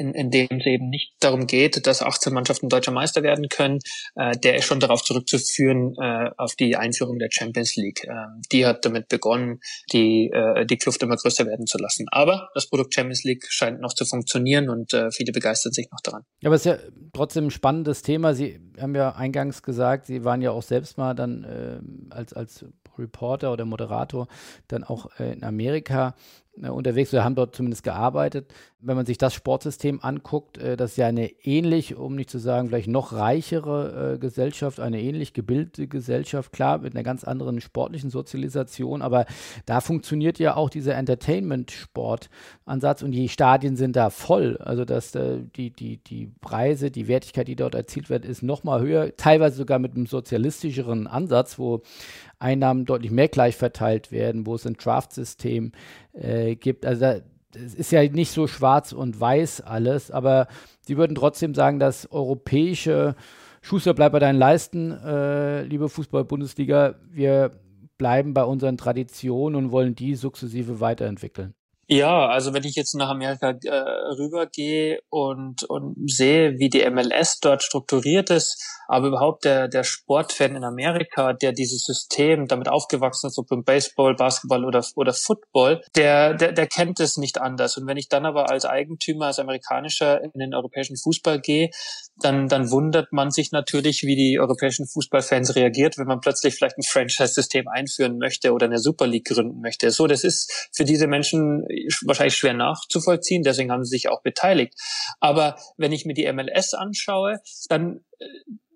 in, in dem es eben nicht darum geht, dass 18 Mannschaften deutscher Meister werden können, äh, der ist schon darauf zurückzuführen, äh, auf die Einführung der Champions League. Äh, die hat damit begonnen, die, äh, die Kluft immer größer werden zu lassen. Aber das Produkt Champions League scheint noch zu funktionieren und äh, viele begeistern sich noch daran. Ja, aber es ist ja trotzdem ein spannendes Thema. Sie haben ja eingangs gesagt, Sie waren ja auch selbst mal dann äh, als, als Reporter oder Moderator dann auch äh, in Amerika unterwegs oder haben dort zumindest gearbeitet. Wenn man sich das Sportsystem anguckt, äh, das ist ja eine ähnlich, um nicht zu sagen, vielleicht noch reichere Gesellschaft, eine ähnlich gebildete Gesellschaft, klar, mit einer ganz anderen sportlichen Sozialisation, aber da funktioniert ja auch dieser Entertainment-Sport-Ansatz und die Stadien sind da voll. Also dass die, die, die Preise, die Wertigkeit, die dort erzielt wird, ist noch mal höher, teilweise sogar mit einem sozialistischeren Ansatz, wo Einnahmen deutlich mehr gleich verteilt werden, wo es ein Draft-System äh, gibt. Also es ist ja nicht so schwarz und weiß alles, aber Sie würden trotzdem sagen, dass europäische Schuster bleibt bei deinen Leisten, äh, liebe Fußball-Bundesliga. Wir bleiben bei unseren Traditionen und wollen die sukzessive weiterentwickeln. Ja, also wenn ich jetzt nach Amerika äh, rübergehe und, und sehe, wie die MLS dort strukturiert ist, aber überhaupt der, der Sportfan in Amerika, der dieses System damit aufgewachsen ist, ob im Baseball, Basketball oder, oder Football, der, der, der kennt es nicht anders. Und wenn ich dann aber als Eigentümer, als amerikanischer in den europäischen Fußball gehe, dann, dann wundert man sich natürlich, wie die europäischen Fußballfans reagiert, wenn man plötzlich vielleicht ein Franchise-System einführen möchte oder eine Super League gründen möchte. So, das ist für diese Menschen wahrscheinlich schwer nachzuvollziehen, deswegen haben sie sich auch beteiligt. Aber wenn ich mir die MLS anschaue, dann äh,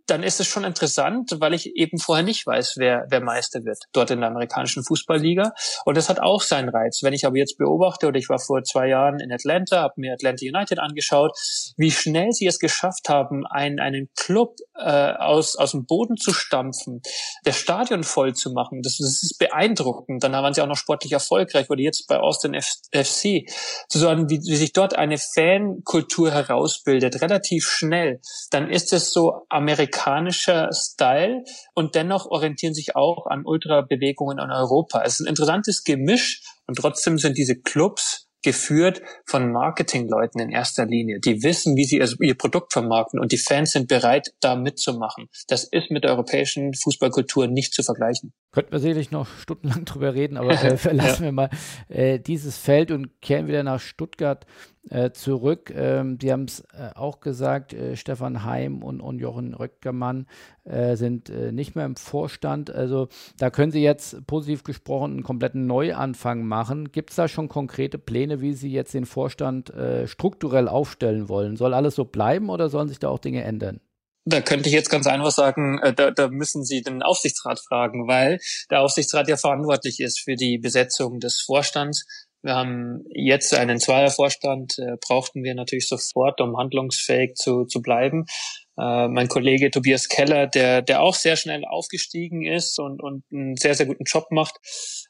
dann ist es schon interessant, weil ich eben vorher nicht weiß, wer, wer Meister wird dort in der amerikanischen Fußballliga. Und das hat auch seinen Reiz. Wenn ich aber jetzt beobachte, oder ich war vor zwei Jahren in Atlanta, habe mir Atlanta United angeschaut, wie schnell sie es geschafft haben, einen, einen Club äh, aus, aus dem Boden zu stampfen, das Stadion voll zu machen, das, das ist beeindruckend. Dann waren sie auch noch sportlich erfolgreich, oder jetzt bei Austin F FC, zu sagen, wie, wie sich dort eine Fankultur herausbildet, relativ schnell, dann ist es so amerikanisch amerikanischer Style und dennoch orientieren sich auch an Ultrabewegungen in Europa. Es ist ein interessantes Gemisch und trotzdem sind diese Clubs geführt von Marketingleuten in erster Linie. Die wissen, wie sie ihr Produkt vermarkten und die Fans sind bereit, da mitzumachen. Das ist mit der europäischen Fußballkultur nicht zu vergleichen. Könnten wir sicherlich noch stundenlang drüber reden, aber äh, verlassen ja. wir mal äh, dieses Feld und kehren wieder nach Stuttgart äh, zurück. Ähm, die haben es äh, auch gesagt, äh, Stefan Heim und, und Jochen Röckermann äh, sind äh, nicht mehr im Vorstand. Also da können Sie jetzt positiv gesprochen einen kompletten Neuanfang machen. Gibt es da schon konkrete Pläne, wie Sie jetzt den Vorstand strukturell aufstellen wollen? Soll alles so bleiben oder sollen sich da auch Dinge ändern? Da könnte ich jetzt ganz einfach sagen, da, da müssen Sie den Aufsichtsrat fragen, weil der Aufsichtsrat ja verantwortlich ist für die Besetzung des Vorstands wir haben jetzt einen Zweiervorstand, äh, brauchten wir natürlich sofort, um handlungsfähig zu, zu bleiben. Äh, mein Kollege Tobias Keller, der, der auch sehr schnell aufgestiegen ist und, und einen sehr, sehr guten Job macht.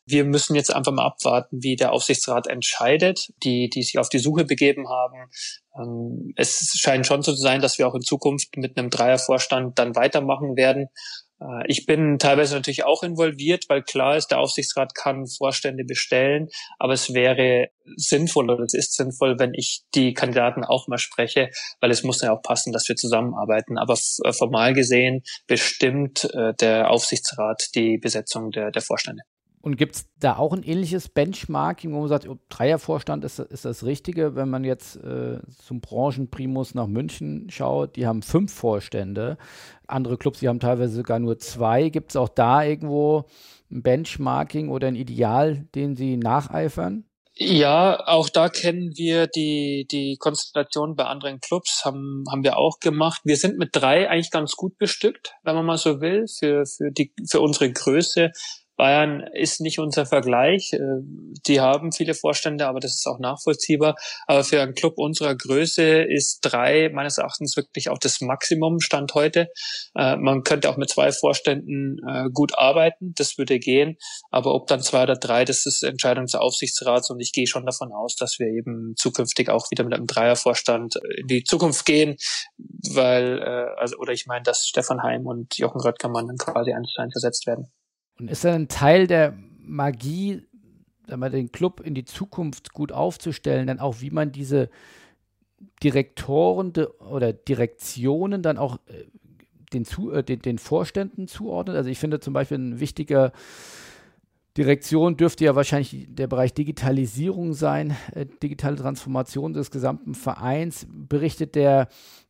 Wir müssen jetzt einfach mal abwarten, wie der Aufsichtsrat entscheidet, die, die sich auf die Suche begeben haben. Ähm, es scheint schon so zu sein, dass wir auch in Zukunft mit einem Dreiervorstand dann weitermachen werden. Äh, ich bin teilweise natürlich auch involviert, weil klar ist, der Aufsichtsrat kann Vorstände bestellen, aber es wäre sinnvoll oder es ist sinnvoll, wenn ich die Kandidaten auch mal spreche, weil es muss ja auch passen, dass wir zusammenarbeiten. Aber äh, formal gesehen bestimmt äh, der Aufsichtsrat die Besetzung der, der Vorstände. Und gibt es da auch ein ähnliches Benchmarking, wo man sagt, Dreiervorstand ist, ist das Richtige, wenn man jetzt äh, zum Branchenprimus nach München schaut, die haben fünf Vorstände. Andere Clubs, die haben teilweise sogar nur zwei. Gibt es auch da irgendwo ein Benchmarking oder ein Ideal, den Sie nacheifern? Ja, auch da kennen wir die, die Konstellation bei anderen Clubs, haben, haben wir auch gemacht. Wir sind mit drei eigentlich ganz gut bestückt, wenn man mal so will, für, für, die, für unsere Größe Bayern ist nicht unser Vergleich. Äh, die haben viele Vorstände, aber das ist auch nachvollziehbar. Aber für einen Club unserer Größe ist drei meines Erachtens wirklich auch das Maximum Stand heute. Äh, man könnte auch mit zwei Vorständen äh, gut arbeiten, das würde gehen. Aber ob dann zwei oder drei, das ist Entscheidung des Aufsichtsrats und ich gehe schon davon aus, dass wir eben zukünftig auch wieder mit einem Dreiervorstand in die Zukunft gehen, weil also oder ich meine, dass Stefan Heim und Jochen Röttgermann dann quasi eins zu eins ersetzt werden. Und ist dann ein Teil der Magie, sagen wir, den Club in die Zukunft gut aufzustellen, dann auch, wie man diese Direktoren oder Direktionen dann auch äh, den, zu, äh, den, den Vorständen zuordnet? Also ich finde zum Beispiel ein wichtiger Direktion dürfte ja wahrscheinlich der Bereich Digitalisierung sein, äh, digitale Transformation des gesamten Vereins. Berichtet der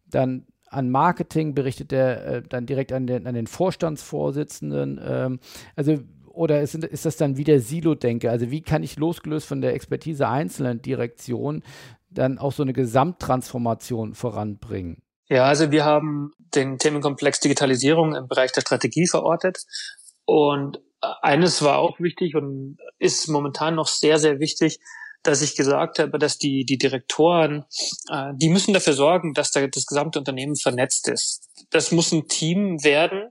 dann an Marketing, berichtet er äh, dann direkt an den, an den Vorstandsvorsitzenden. Ähm, also oder ist, ist das dann wieder Silo-Denke? Also wie kann ich losgelöst von der Expertise einzelner Direktionen dann auch so eine Gesamttransformation voranbringen? Ja, also wir haben den Themenkomplex Digitalisierung im Bereich der Strategie verortet. Und eines war auch wichtig und ist momentan noch sehr, sehr wichtig, dass ich gesagt habe, dass die, die Direktoren, äh, die müssen dafür sorgen, dass da das gesamte Unternehmen vernetzt ist. Das muss ein Team werden,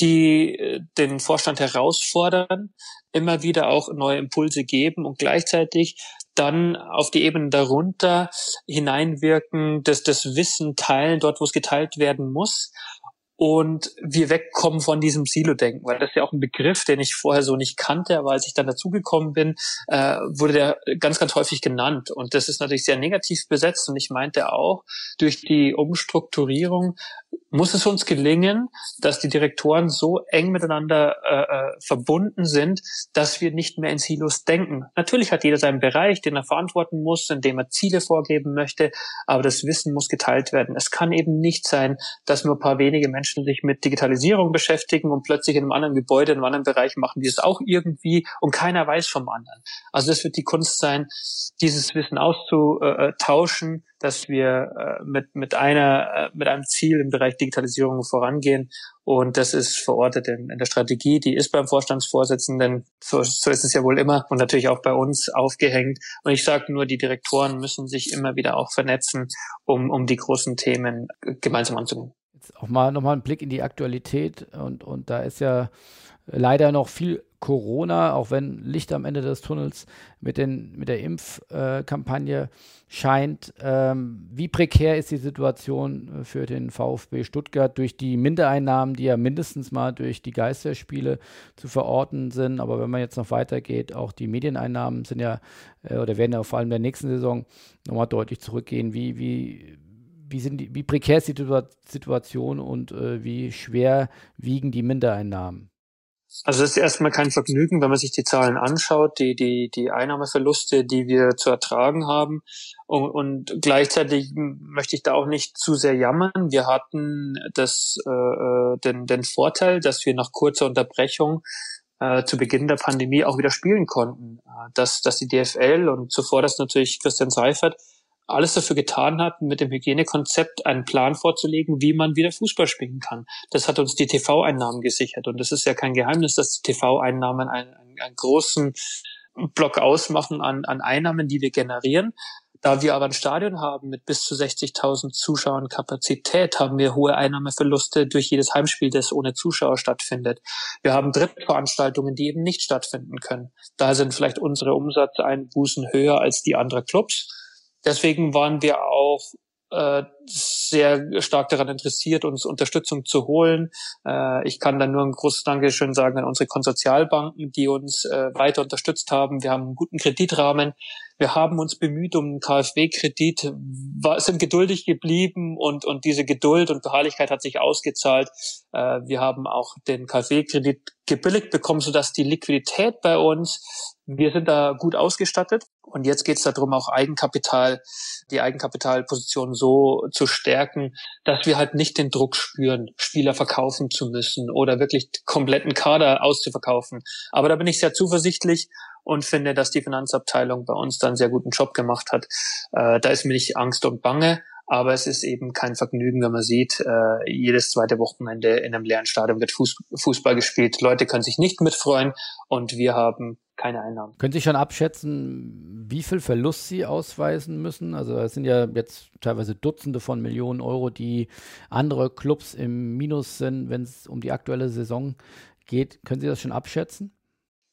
die äh, den Vorstand herausfordern, immer wieder auch neue Impulse geben und gleichzeitig dann auf die Ebene darunter hineinwirken, dass das Wissen teilen, dort wo es geteilt werden muss und wir wegkommen von diesem Silo-Denken, weil das ist ja auch ein Begriff, den ich vorher so nicht kannte, aber als ich dann dazugekommen bin, äh, wurde der ganz, ganz häufig genannt und das ist natürlich sehr negativ besetzt und ich meinte auch, durch die Umstrukturierung muss es uns gelingen, dass die Direktoren so eng miteinander äh, äh, verbunden sind, dass wir nicht mehr in Silos denken. Natürlich hat jeder seinen Bereich, den er verantworten muss, in dem er Ziele vorgeben möchte, aber das Wissen muss geteilt werden. Es kann eben nicht sein, dass nur ein paar wenige Menschen sich mit Digitalisierung beschäftigen und plötzlich in einem anderen Gebäude, in einem anderen Bereich machen die es auch irgendwie und keiner weiß vom anderen. Also das wird die Kunst sein, dieses Wissen auszutauschen, dass wir äh, mit, mit einer, äh, mit einem Ziel im Bereich Digitalisierung vorangehen. Und das ist verortet in, in der Strategie. Die ist beim Vorstandsvorsitzenden, so, so ist es ja wohl immer, und natürlich auch bei uns aufgehängt. Und ich sage nur, die Direktoren müssen sich immer wieder auch vernetzen, um, um die großen Themen gemeinsam anzugehen. Auch mal nochmal ein Blick in die Aktualität. Und, und da ist ja leider noch viel Corona, auch wenn Licht am Ende des Tunnels mit, den, mit der Impfkampagne scheint. Ähm, wie prekär ist die Situation für den VfB Stuttgart durch die Mindereinnahmen, die ja mindestens mal durch die Geisterspiele zu verorten sind? Aber wenn man jetzt noch weitergeht, auch die Medieneinnahmen sind ja äh, oder werden ja vor allem in der nächsten Saison nochmal deutlich zurückgehen. Wie, wie, wie, sind die, wie prekär ist die Situation und äh, wie schwer wiegen die Mindereinnahmen? Also es ist erstmal kein Vergnügen, wenn man sich die Zahlen anschaut, die, die, die Einnahmeverluste, die wir zu ertragen haben. Und, und gleichzeitig möchte ich da auch nicht zu sehr jammern. Wir hatten das, äh, äh, den, den Vorteil, dass wir nach kurzer Unterbrechung äh, zu Beginn der Pandemie auch wieder spielen konnten. Äh, dass, dass die DFL und zuvor das natürlich Christian Seifert alles dafür getan hat, mit dem Hygienekonzept einen Plan vorzulegen, wie man wieder Fußball spielen kann. Das hat uns die TV-Einnahmen gesichert. Und es ist ja kein Geheimnis, dass die TV-Einnahmen einen, einen, einen großen Block ausmachen an, an Einnahmen, die wir generieren. Da wir aber ein Stadion haben mit bis zu 60.000 Zuschauern Kapazität, haben wir hohe Einnahmeverluste durch jedes Heimspiel, das ohne Zuschauer stattfindet. Wir haben Drittveranstaltungen, die eben nicht stattfinden können. Da sind vielleicht unsere Umsatzeinbußen höher als die anderer Clubs. Deswegen waren wir auch äh, sehr stark daran interessiert, uns Unterstützung zu holen. Äh, ich kann dann nur ein großes Dankeschön sagen an unsere Konsortialbanken, die uns äh, weiter unterstützt haben. Wir haben einen guten Kreditrahmen. Wir haben uns bemüht um einen KfW-Kredit, sind geduldig geblieben und, und diese Geduld und Beharrlichkeit hat sich ausgezahlt. Äh, wir haben auch den KfW-Kredit gebilligt bekommen, sodass die Liquidität bei uns, wir sind da gut ausgestattet. Und jetzt geht es darum, auch Eigenkapital, die Eigenkapitalposition so zu stärken, dass wir halt nicht den Druck spüren, Spieler verkaufen zu müssen oder wirklich kompletten Kader auszuverkaufen. Aber da bin ich sehr zuversichtlich und finde, dass die Finanzabteilung bei uns dann sehr guten Job gemacht hat. Äh, da ist mir nicht Angst und Bange, Aber es ist eben kein Vergnügen, wenn man sieht, äh, jedes zweite Wochenende in einem leeren Stadion wird Fuß, Fußball gespielt. Leute können sich nicht mitfreuen und wir haben keine Einnahmen. Können Sie schon abschätzen, wie viel Verlust Sie ausweisen müssen? Also es sind ja jetzt teilweise Dutzende von Millionen Euro, die andere Clubs im Minus sind, wenn es um die aktuelle Saison geht. Können Sie das schon abschätzen?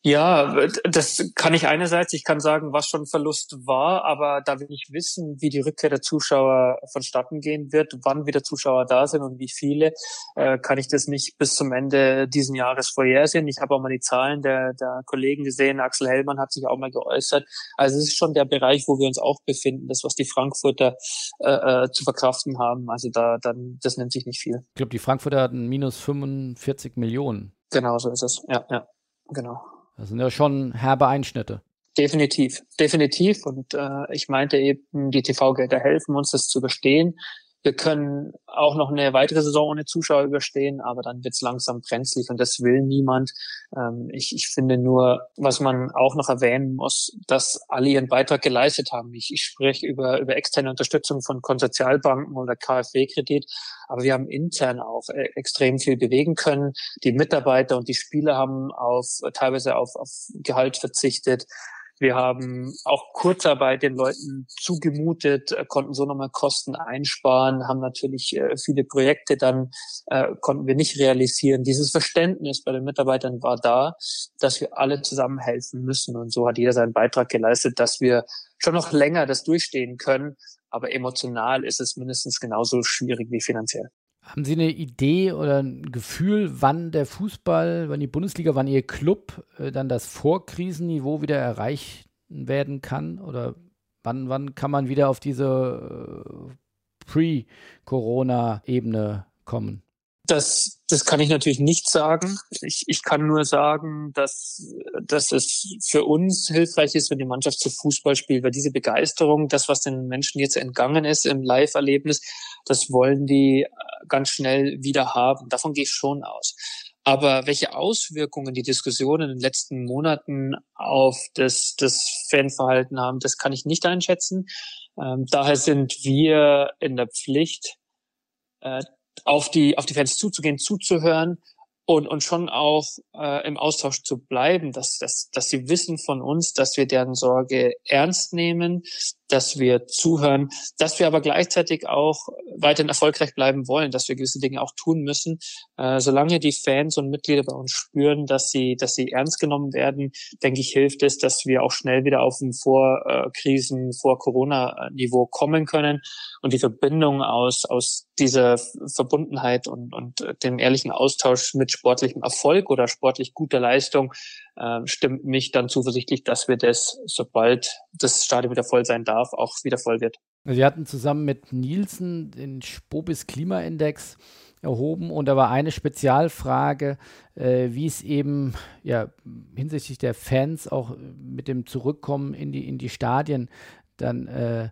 Ja, das kann ich einerseits, ich kann sagen, was schon Verlust war, aber da wir nicht wissen, wie die Rückkehr der Zuschauer vonstatten gehen wird, wann wieder Zuschauer da sind und wie viele, äh, kann ich das nicht bis zum Ende diesen Jahres vorhersehen. Ich habe auch mal die Zahlen der, der Kollegen gesehen, Axel Hellmann hat sich auch mal geäußert. Also es ist schon der Bereich, wo wir uns auch befinden, das, was die Frankfurter äh, äh zu verkraften haben. Also da, dann, das nennt sich nicht viel. Ich glaube, die Frankfurter hatten minus 45 Millionen. Genau, so ist es. Ja, ja, genau. Das sind ja schon herbe Einschnitte. Definitiv, definitiv. Und äh, ich meinte eben, die TV-Gelder helfen uns, das zu überstehen. Wir können auch noch eine weitere Saison ohne Zuschauer überstehen, aber dann wird's langsam brenzlig und das will niemand. Ähm, ich, ich finde nur, was man auch noch erwähnen muss, dass alle ihren Beitrag geleistet haben. Ich, ich spreche über, über externe Unterstützung von Konsortialbanken oder KfW-Kredit, aber wir haben intern auch äh, extrem viel bewegen können. Die Mitarbeiter und die Spieler haben auf teilweise auf, auf Gehalt verzichtet. Wir haben auch Kurzarbeit den Leuten zugemutet, äh, konnten so nochmal Kosten einsparen, haben natürlich äh, viele Projekte dann, äh, konnten wir nicht realisieren. Dieses Verständnis bei den Mitarbeitern war da, dass wir alle zusammen helfen müssen. Und so hat jeder seinen Beitrag geleistet, dass wir schon noch länger das durchstehen können. Aber emotional ist es mindestens genauso schwierig wie finanziell. Haben Sie eine Idee oder ein Gefühl, wann der Fußball, wann die Bundesliga, wann Ihr Club äh, dann das Vorkrisenniveau wieder erreichen werden kann? Oder wann, wann kann man wieder auf diese äh, Pre-Corona-Ebene kommen? Das, das kann ich natürlich nicht sagen. Ich, ich kann nur sagen, dass, dass es für uns hilfreich ist, wenn die Mannschaft zu Fußball spielt, weil diese Begeisterung, das, was den Menschen jetzt entgangen ist im Live-Erlebnis, das wollen die äh, ganz schnell wieder haben. Davon gehe ich schon aus. Aber welche Auswirkungen die Diskussionen in den letzten Monaten auf das, das Fanverhalten haben, das kann ich nicht einschätzen. Ähm, daher sind wir in der Pflicht, äh, auf die, auf die Fans zuzugehen, zuzuhören und, und schon auch äh, im Austausch zu bleiben, dass, dass, dass sie wissen von uns, dass wir deren Sorge ernst nehmen, dass wir zuhören, dass wir aber gleichzeitig auch weiterhin erfolgreich bleiben wollen, dass wir gewisse Dinge auch tun müssen. Äh, solange die Fans und Mitglieder bei uns spüren, dass sie, dass sie ernst genommen werden, denke ich, hilft es, dass wir auch schnell wieder auf ein Vorkrisen, vor Corona-Niveau kommen können und die Verbindung aus, aus dieser Verbundenheit und, und dem ehrlichen Austausch mit sportlichem Erfolg oder sportlich guter Leistung äh, stimmt mich dann zuversichtlich, dass wir das, sobald das Stadion wieder voll sein darf, auch wieder voll wird. Wir hatten zusammen mit Nielsen den Spobis Klimaindex erhoben und da war eine Spezialfrage, äh, wie es eben ja, hinsichtlich der Fans auch mit dem Zurückkommen in die, in die Stadien dann äh,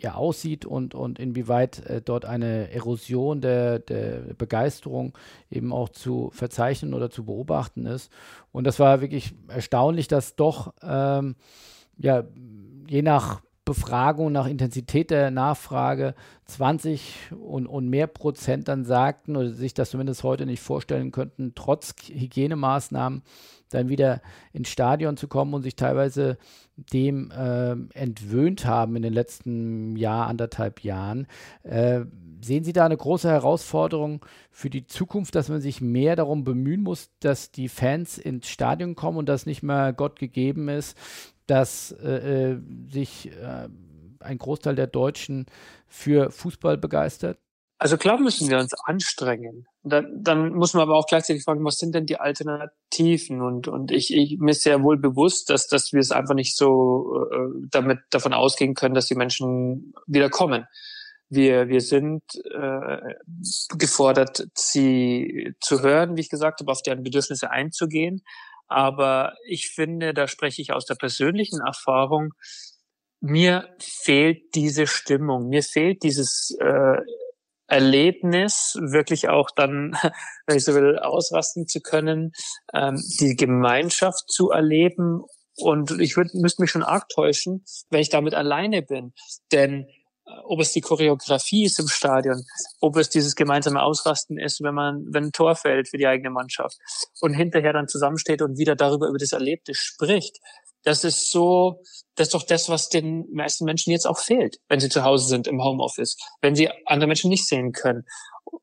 ja, aussieht und, und inwieweit äh, dort eine Erosion der, der Begeisterung eben auch zu verzeichnen oder zu beobachten ist. Und das war wirklich erstaunlich, dass doch ähm, ja, je nach Befragung, nach Intensität der Nachfrage 20 und, und mehr Prozent dann sagten oder sich das zumindest heute nicht vorstellen könnten, trotz Hygienemaßnahmen dann wieder ins Stadion zu kommen und sich teilweise dem äh, entwöhnt haben in den letzten Jahr, anderthalb Jahren. Äh, sehen Sie da eine große Herausforderung für die Zukunft, dass man sich mehr darum bemühen muss, dass die Fans ins Stadion kommen und das nicht mehr Gott gegeben ist, dass äh, äh, sich äh, ein Großteil der Deutschen für Fußball begeistert? Also klar müssen wir uns anstrengen. Dann, dann muss man aber auch gleichzeitig fragen, was sind denn die Alternativen? Und, und ich, ich mir ist sehr wohl bewusst, dass, dass wir es einfach nicht so äh, damit davon ausgehen können, dass die Menschen wieder kommen. Wir, wir sind äh, gefordert, sie zu hören, wie ich gesagt habe, auf deren Bedürfnisse einzugehen. Aber ich finde, da spreche ich aus der persönlichen Erfahrung, mir fehlt diese Stimmung, mir fehlt dieses äh, Erlebnis, wirklich auch dann, wenn ich so will, ausrasten zu können, ähm, die Gemeinschaft zu erleben. Und ich würd, müsste mich schon arg täuschen, wenn ich damit alleine bin. Denn ob es die Choreografie ist im Stadion, ob es dieses gemeinsame Ausrasten ist, wenn man, wenn ein Tor fällt für die eigene Mannschaft und hinterher dann zusammensteht und wieder darüber über das Erlebte spricht. Das ist so, das ist doch das, was den meisten Menschen jetzt auch fehlt, wenn sie zu Hause sind im Homeoffice, wenn sie andere Menschen nicht sehen können.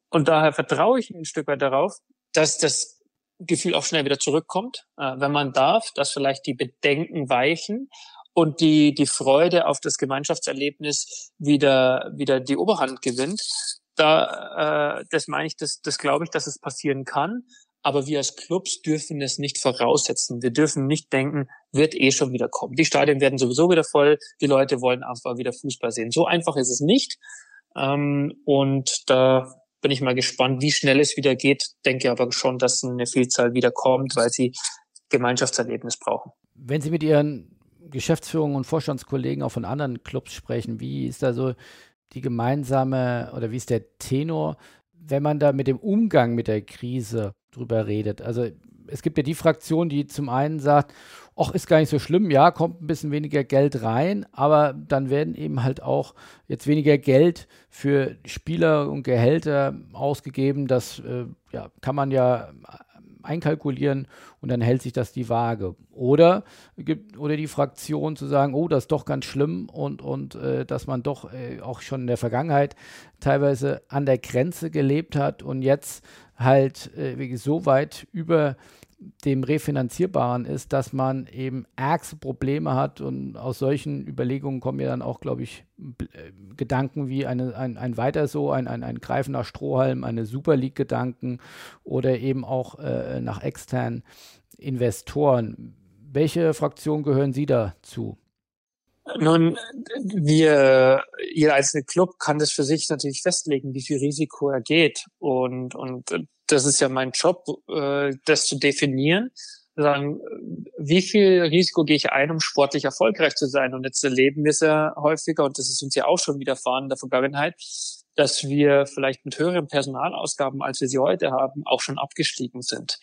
Und daher vertraue ich ein Stück weit darauf, dass das Gefühl auch schnell wieder zurückkommt, äh, wenn man darf, dass vielleicht die Bedenken weichen und die, die Freude auf das Gemeinschaftserlebnis wieder, wieder die Oberhand gewinnt. Da, äh, das meine ich, das, das glaube ich, dass es passieren kann. Aber wir als Clubs dürfen es nicht voraussetzen. Wir dürfen nicht denken, wird eh schon wieder kommen. Die Stadien werden sowieso wieder voll. Die Leute wollen einfach wieder Fußball sehen. So einfach ist es nicht. Ähm, und da bin ich mal gespannt, wie schnell es wieder geht. Denke aber schon, dass eine Vielzahl wieder kommt, weil sie Gemeinschaftserlebnis brauchen. Wenn Sie mit Ihren Geschäftsführung und Vorstandskollegen auch von anderen Clubs sprechen. Wie ist da so die gemeinsame oder wie ist der Tenor, wenn man da mit dem Umgang mit der Krise drüber redet? Also es gibt ja die Fraktion, die zum einen sagt, ach, ist gar nicht so schlimm, ja, kommt ein bisschen weniger Geld rein, aber dann werden eben halt auch jetzt weniger Geld für Spieler und Gehälter ausgegeben. Das äh, ja, kann man ja einkalkulieren und dann hält sich das die Waage. Oder, oder die Fraktion zu sagen, oh, das ist doch ganz schlimm und, und äh, dass man doch äh, auch schon in der Vergangenheit teilweise an der Grenze gelebt hat und jetzt halt äh, so weit über dem Refinanzierbaren ist, dass man eben ärgste Probleme hat und aus solchen Überlegungen kommen ja dann auch, glaube ich, äh, Gedanken wie eine, ein, ein weiter so, ein, ein, ein greifender Strohhalm, eine Super League-Gedanken oder eben auch äh, nach externen Investoren. Welche Fraktion gehören Sie dazu? Nun, wir, jeder einzelne Club kann das für sich natürlich festlegen, wie viel Risiko er geht. Und, und das ist ja mein Job, äh, das zu definieren. Sagen, wie viel Risiko gehe ich ein, um sportlich erfolgreich zu sein? Und jetzt erleben wir es ja häufiger, und das ist uns ja auch schon widerfahren in der Vergangenheit, dass wir vielleicht mit höheren Personalausgaben, als wir sie heute haben, auch schon abgestiegen sind.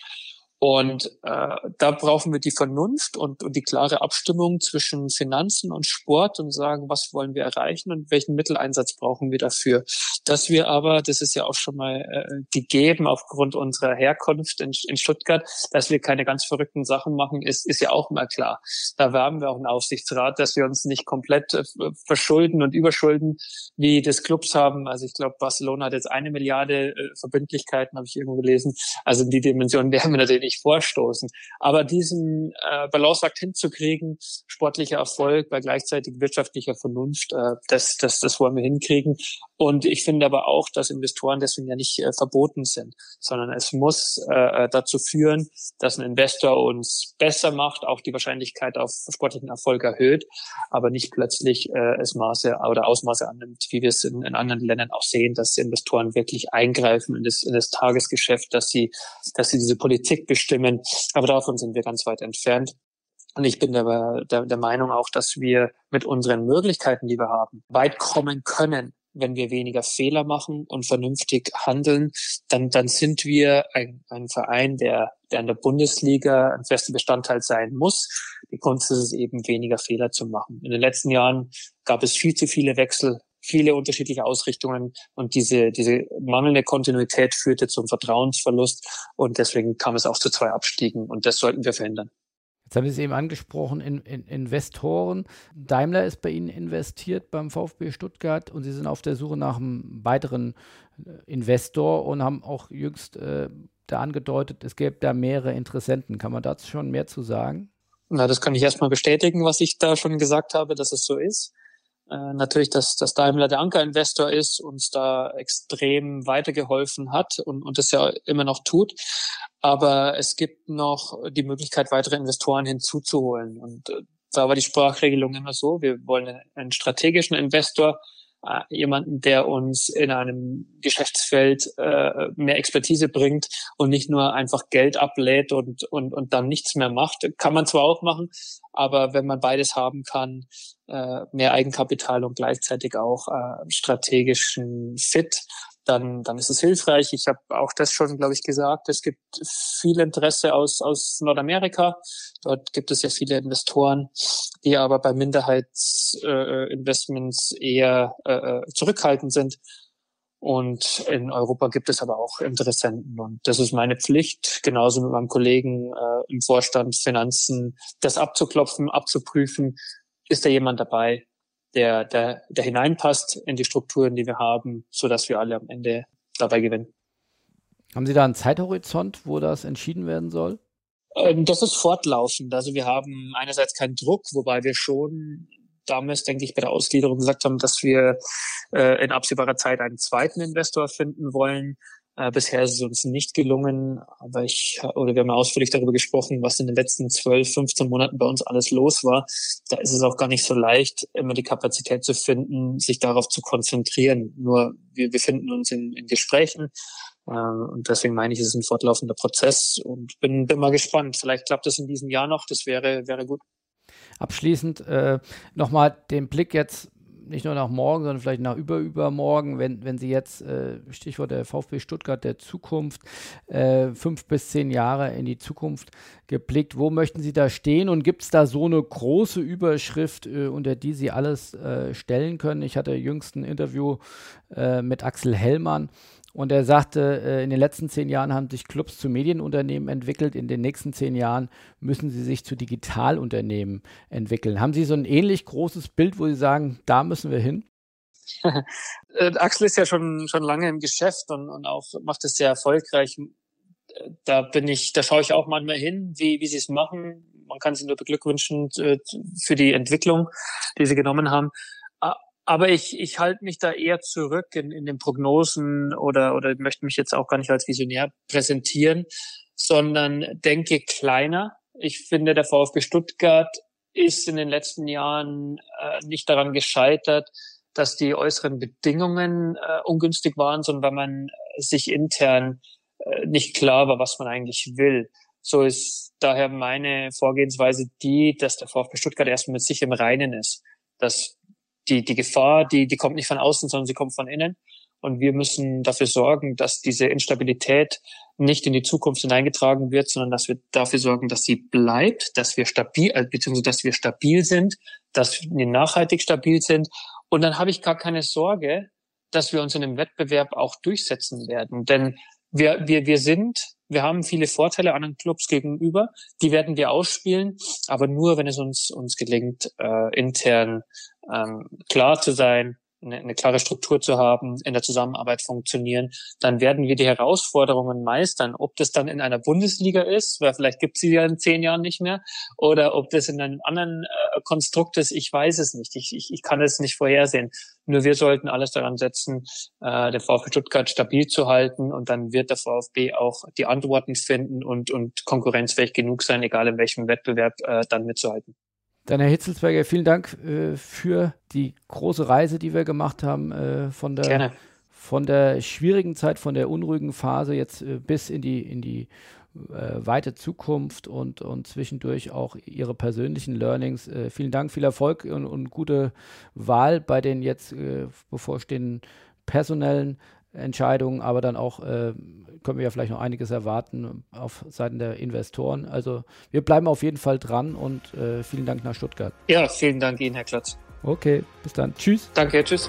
Und äh, da brauchen wir die Vernunft und, und die klare Abstimmung zwischen Finanzen und Sport und sagen, was wollen wir erreichen und welchen Mitteleinsatz brauchen wir dafür. Dass wir aber, das ist ja auch schon mal äh, gegeben aufgrund unserer Herkunft in, in Stuttgart, dass wir keine ganz verrückten Sachen machen, ist, ist ja auch mal klar. Da werben wir auch einen Aufsichtsrat, dass wir uns nicht komplett äh, verschulden und überschulden, wie das Clubs haben. Also ich glaube, Barcelona hat jetzt eine Milliarde äh, Verbindlichkeiten, habe ich irgendwo gelesen. Also die Dimension werden wir natürlich nicht vorstoßen. Aber diesen äh, Balanceakt hinzukriegen, sportlicher Erfolg bei gleichzeitig wirtschaftlicher Vernunft, äh, das, das, das wollen wir hinkriegen. Und ich finde aber auch, dass Investoren deswegen ja nicht äh, verboten sind, sondern es muss äh, dazu führen, dass ein Investor uns besser macht, auch die Wahrscheinlichkeit auf sportlichen Erfolg erhöht, aber nicht plötzlich äh, es Maße oder Ausmaße annimmt, wie wir es in, in anderen Ländern auch sehen, dass Investoren wirklich eingreifen in das, in das Tagesgeschäft, dass sie, dass sie diese Politik bestimmen bestimmen. Aber davon sind wir ganz weit entfernt. Und ich bin der, der, der Meinung auch, dass wir mit unseren Möglichkeiten, die wir haben, weit kommen können, wenn wir weniger Fehler machen und vernünftig handeln, dann, dann sind wir ein, ein Verein, der, der in der Bundesliga ein fester Bestandteil sein muss. Die Kunst ist es eben, weniger Fehler zu machen. In den letzten Jahren gab es viel zu viele Wechsel viele unterschiedliche Ausrichtungen und diese, diese mangelnde Kontinuität führte zum Vertrauensverlust und deswegen kam es auch zu zwei Abstiegen und das sollten wir verhindern. Jetzt haben Sie es eben angesprochen, in, in Investoren. Daimler ist bei Ihnen investiert beim VfB Stuttgart und Sie sind auf der Suche nach einem weiteren äh, Investor und haben auch jüngst äh, da angedeutet, es gäbe da mehrere Interessenten. Kann man dazu schon mehr zu sagen? Na, das kann ich erstmal bestätigen, was ich da schon gesagt habe, dass es so ist. Äh, natürlich, dass, dass Daimler der Anker-Investor ist, uns da extrem weitergeholfen hat und, und das ja immer noch tut. Aber es gibt noch die Möglichkeit, weitere Investoren hinzuzuholen. Und äh, da war die Sprachregelung immer so, wir wollen einen strategischen Investor, äh, jemanden, der uns in einem Geschäftsfeld äh, mehr Expertise bringt und nicht nur einfach Geld ablädt und, und, und dann nichts mehr macht. Kann man zwar auch machen, aber wenn man beides haben kann, mehr Eigenkapital und gleichzeitig auch strategischen Fit, dann, dann ist es hilfreich. Ich habe auch das schon, glaube ich, gesagt. Es gibt viel Interesse aus, aus Nordamerika. Dort gibt es ja viele Investoren, die aber bei Minderheitsinvestments äh, eher äh, zurückhaltend sind. Und in Europa gibt es aber auch Interessenten. Und das ist meine Pflicht, genauso mit meinem Kollegen äh, im Vorstand Finanzen, das abzuklopfen, abzuprüfen. Ist da jemand dabei, der, der, der hineinpasst in die Strukturen, die wir haben, so dass wir alle am Ende dabei gewinnen. Haben Sie da einen Zeithorizont, wo das entschieden werden soll? Ähm, das ist fortlaufend. Also wir haben einerseits keinen Druck, wobei wir schon damals, denke ich, bei der Ausgliederung gesagt haben, dass wir äh, in absehbarer Zeit einen zweiten Investor finden wollen. Äh, bisher ist es uns nicht gelungen, aber ich, oder wir haben ausführlich darüber gesprochen, was in den letzten 12, 15 Monaten bei uns alles los war. Da ist es auch gar nicht so leicht, immer die Kapazität zu finden, sich darauf zu konzentrieren. Nur wir befinden uns in, in Gesprächen. Äh, und deswegen meine ich, es ist ein fortlaufender Prozess und bin, bin mal gespannt. Vielleicht klappt es in diesem Jahr noch. Das wäre, wäre gut. Abschließend äh, nochmal den Blick jetzt nicht nur nach morgen, sondern vielleicht nach überübermorgen, wenn, wenn Sie jetzt, äh, Stichwort der VfB Stuttgart der Zukunft, äh, fünf bis zehn Jahre in die Zukunft geblickt, wo möchten Sie da stehen und gibt es da so eine große Überschrift, äh, unter die Sie alles äh, stellen können? Ich hatte jüngst ein Interview äh, mit Axel Hellmann und er sagte, äh, in den letzten zehn Jahren haben sich Clubs zu Medienunternehmen entwickelt. In den nächsten zehn Jahren müssen sie sich zu Digitalunternehmen entwickeln. Haben Sie so ein ähnlich großes Bild, wo Sie sagen, da müssen wir hin? Äh, Axel ist ja schon, schon lange im Geschäft und, und auch macht es sehr erfolgreich. Da bin ich, da schaue ich auch manchmal hin, wie, wie sie es machen. Man kann sie nur beglückwünschen äh, für die Entwicklung, die sie genommen haben. Aber ich, ich halte mich da eher zurück in, in den Prognosen oder, oder möchte mich jetzt auch gar nicht als Visionär präsentieren, sondern denke kleiner. Ich finde, der VfB Stuttgart ist in den letzten Jahren äh, nicht daran gescheitert, dass die äußeren Bedingungen äh, ungünstig waren, sondern weil man sich intern äh, nicht klar war, was man eigentlich will. So ist daher meine Vorgehensweise die, dass der VfB Stuttgart erstmal mit sich im Reinen ist. Dass die, die Gefahr, die, die kommt nicht von außen, sondern sie kommt von innen. Und wir müssen dafür sorgen, dass diese Instabilität nicht in die Zukunft hineingetragen wird, sondern dass wir dafür sorgen, dass sie bleibt, dass wir stabil, äh, beziehungsweise dass wir stabil sind, dass wir nachhaltig stabil sind. Und dann habe ich gar keine Sorge, dass wir uns in dem Wettbewerb auch durchsetzen werden. Denn wir, wir, wir sind, wir haben viele Vorteile anderen Clubs gegenüber, die werden wir ausspielen, aber nur, wenn es uns, uns gelingt, äh, intern ähm, klar zu sein, eine, eine klare Struktur zu haben, in der Zusammenarbeit funktionieren, dann werden wir die Herausforderungen meistern. Ob das dann in einer Bundesliga ist, weil vielleicht gibt sie ja in zehn Jahren nicht mehr, oder ob das in einem anderen äh, Konstrukt ist, ich weiß es nicht. Ich, ich, ich kann es nicht vorhersehen. Nur wir sollten alles daran setzen, äh, den VfB Stuttgart stabil zu halten und dann wird der VfB auch die Antworten finden und, und konkurrenzfähig genug sein, egal in welchem Wettbewerb äh, dann mitzuhalten. Dann Herr Hitzelsberger, vielen Dank äh, für die große Reise, die wir gemacht haben, äh, von, der, von der schwierigen Zeit, von der unruhigen Phase jetzt äh, bis in die, in die äh, weite Zukunft und, und zwischendurch auch Ihre persönlichen Learnings. Äh, vielen Dank, viel Erfolg und, und gute Wahl bei den jetzt äh, bevorstehenden personellen Entscheidungen, aber dann auch äh, können wir ja vielleicht noch einiges erwarten auf Seiten der Investoren. Also wir bleiben auf jeden Fall dran und äh, vielen Dank nach Stuttgart. Ja, vielen Dank Ihnen, Herr Klotz. Okay, bis dann. Tschüss. Danke, tschüss.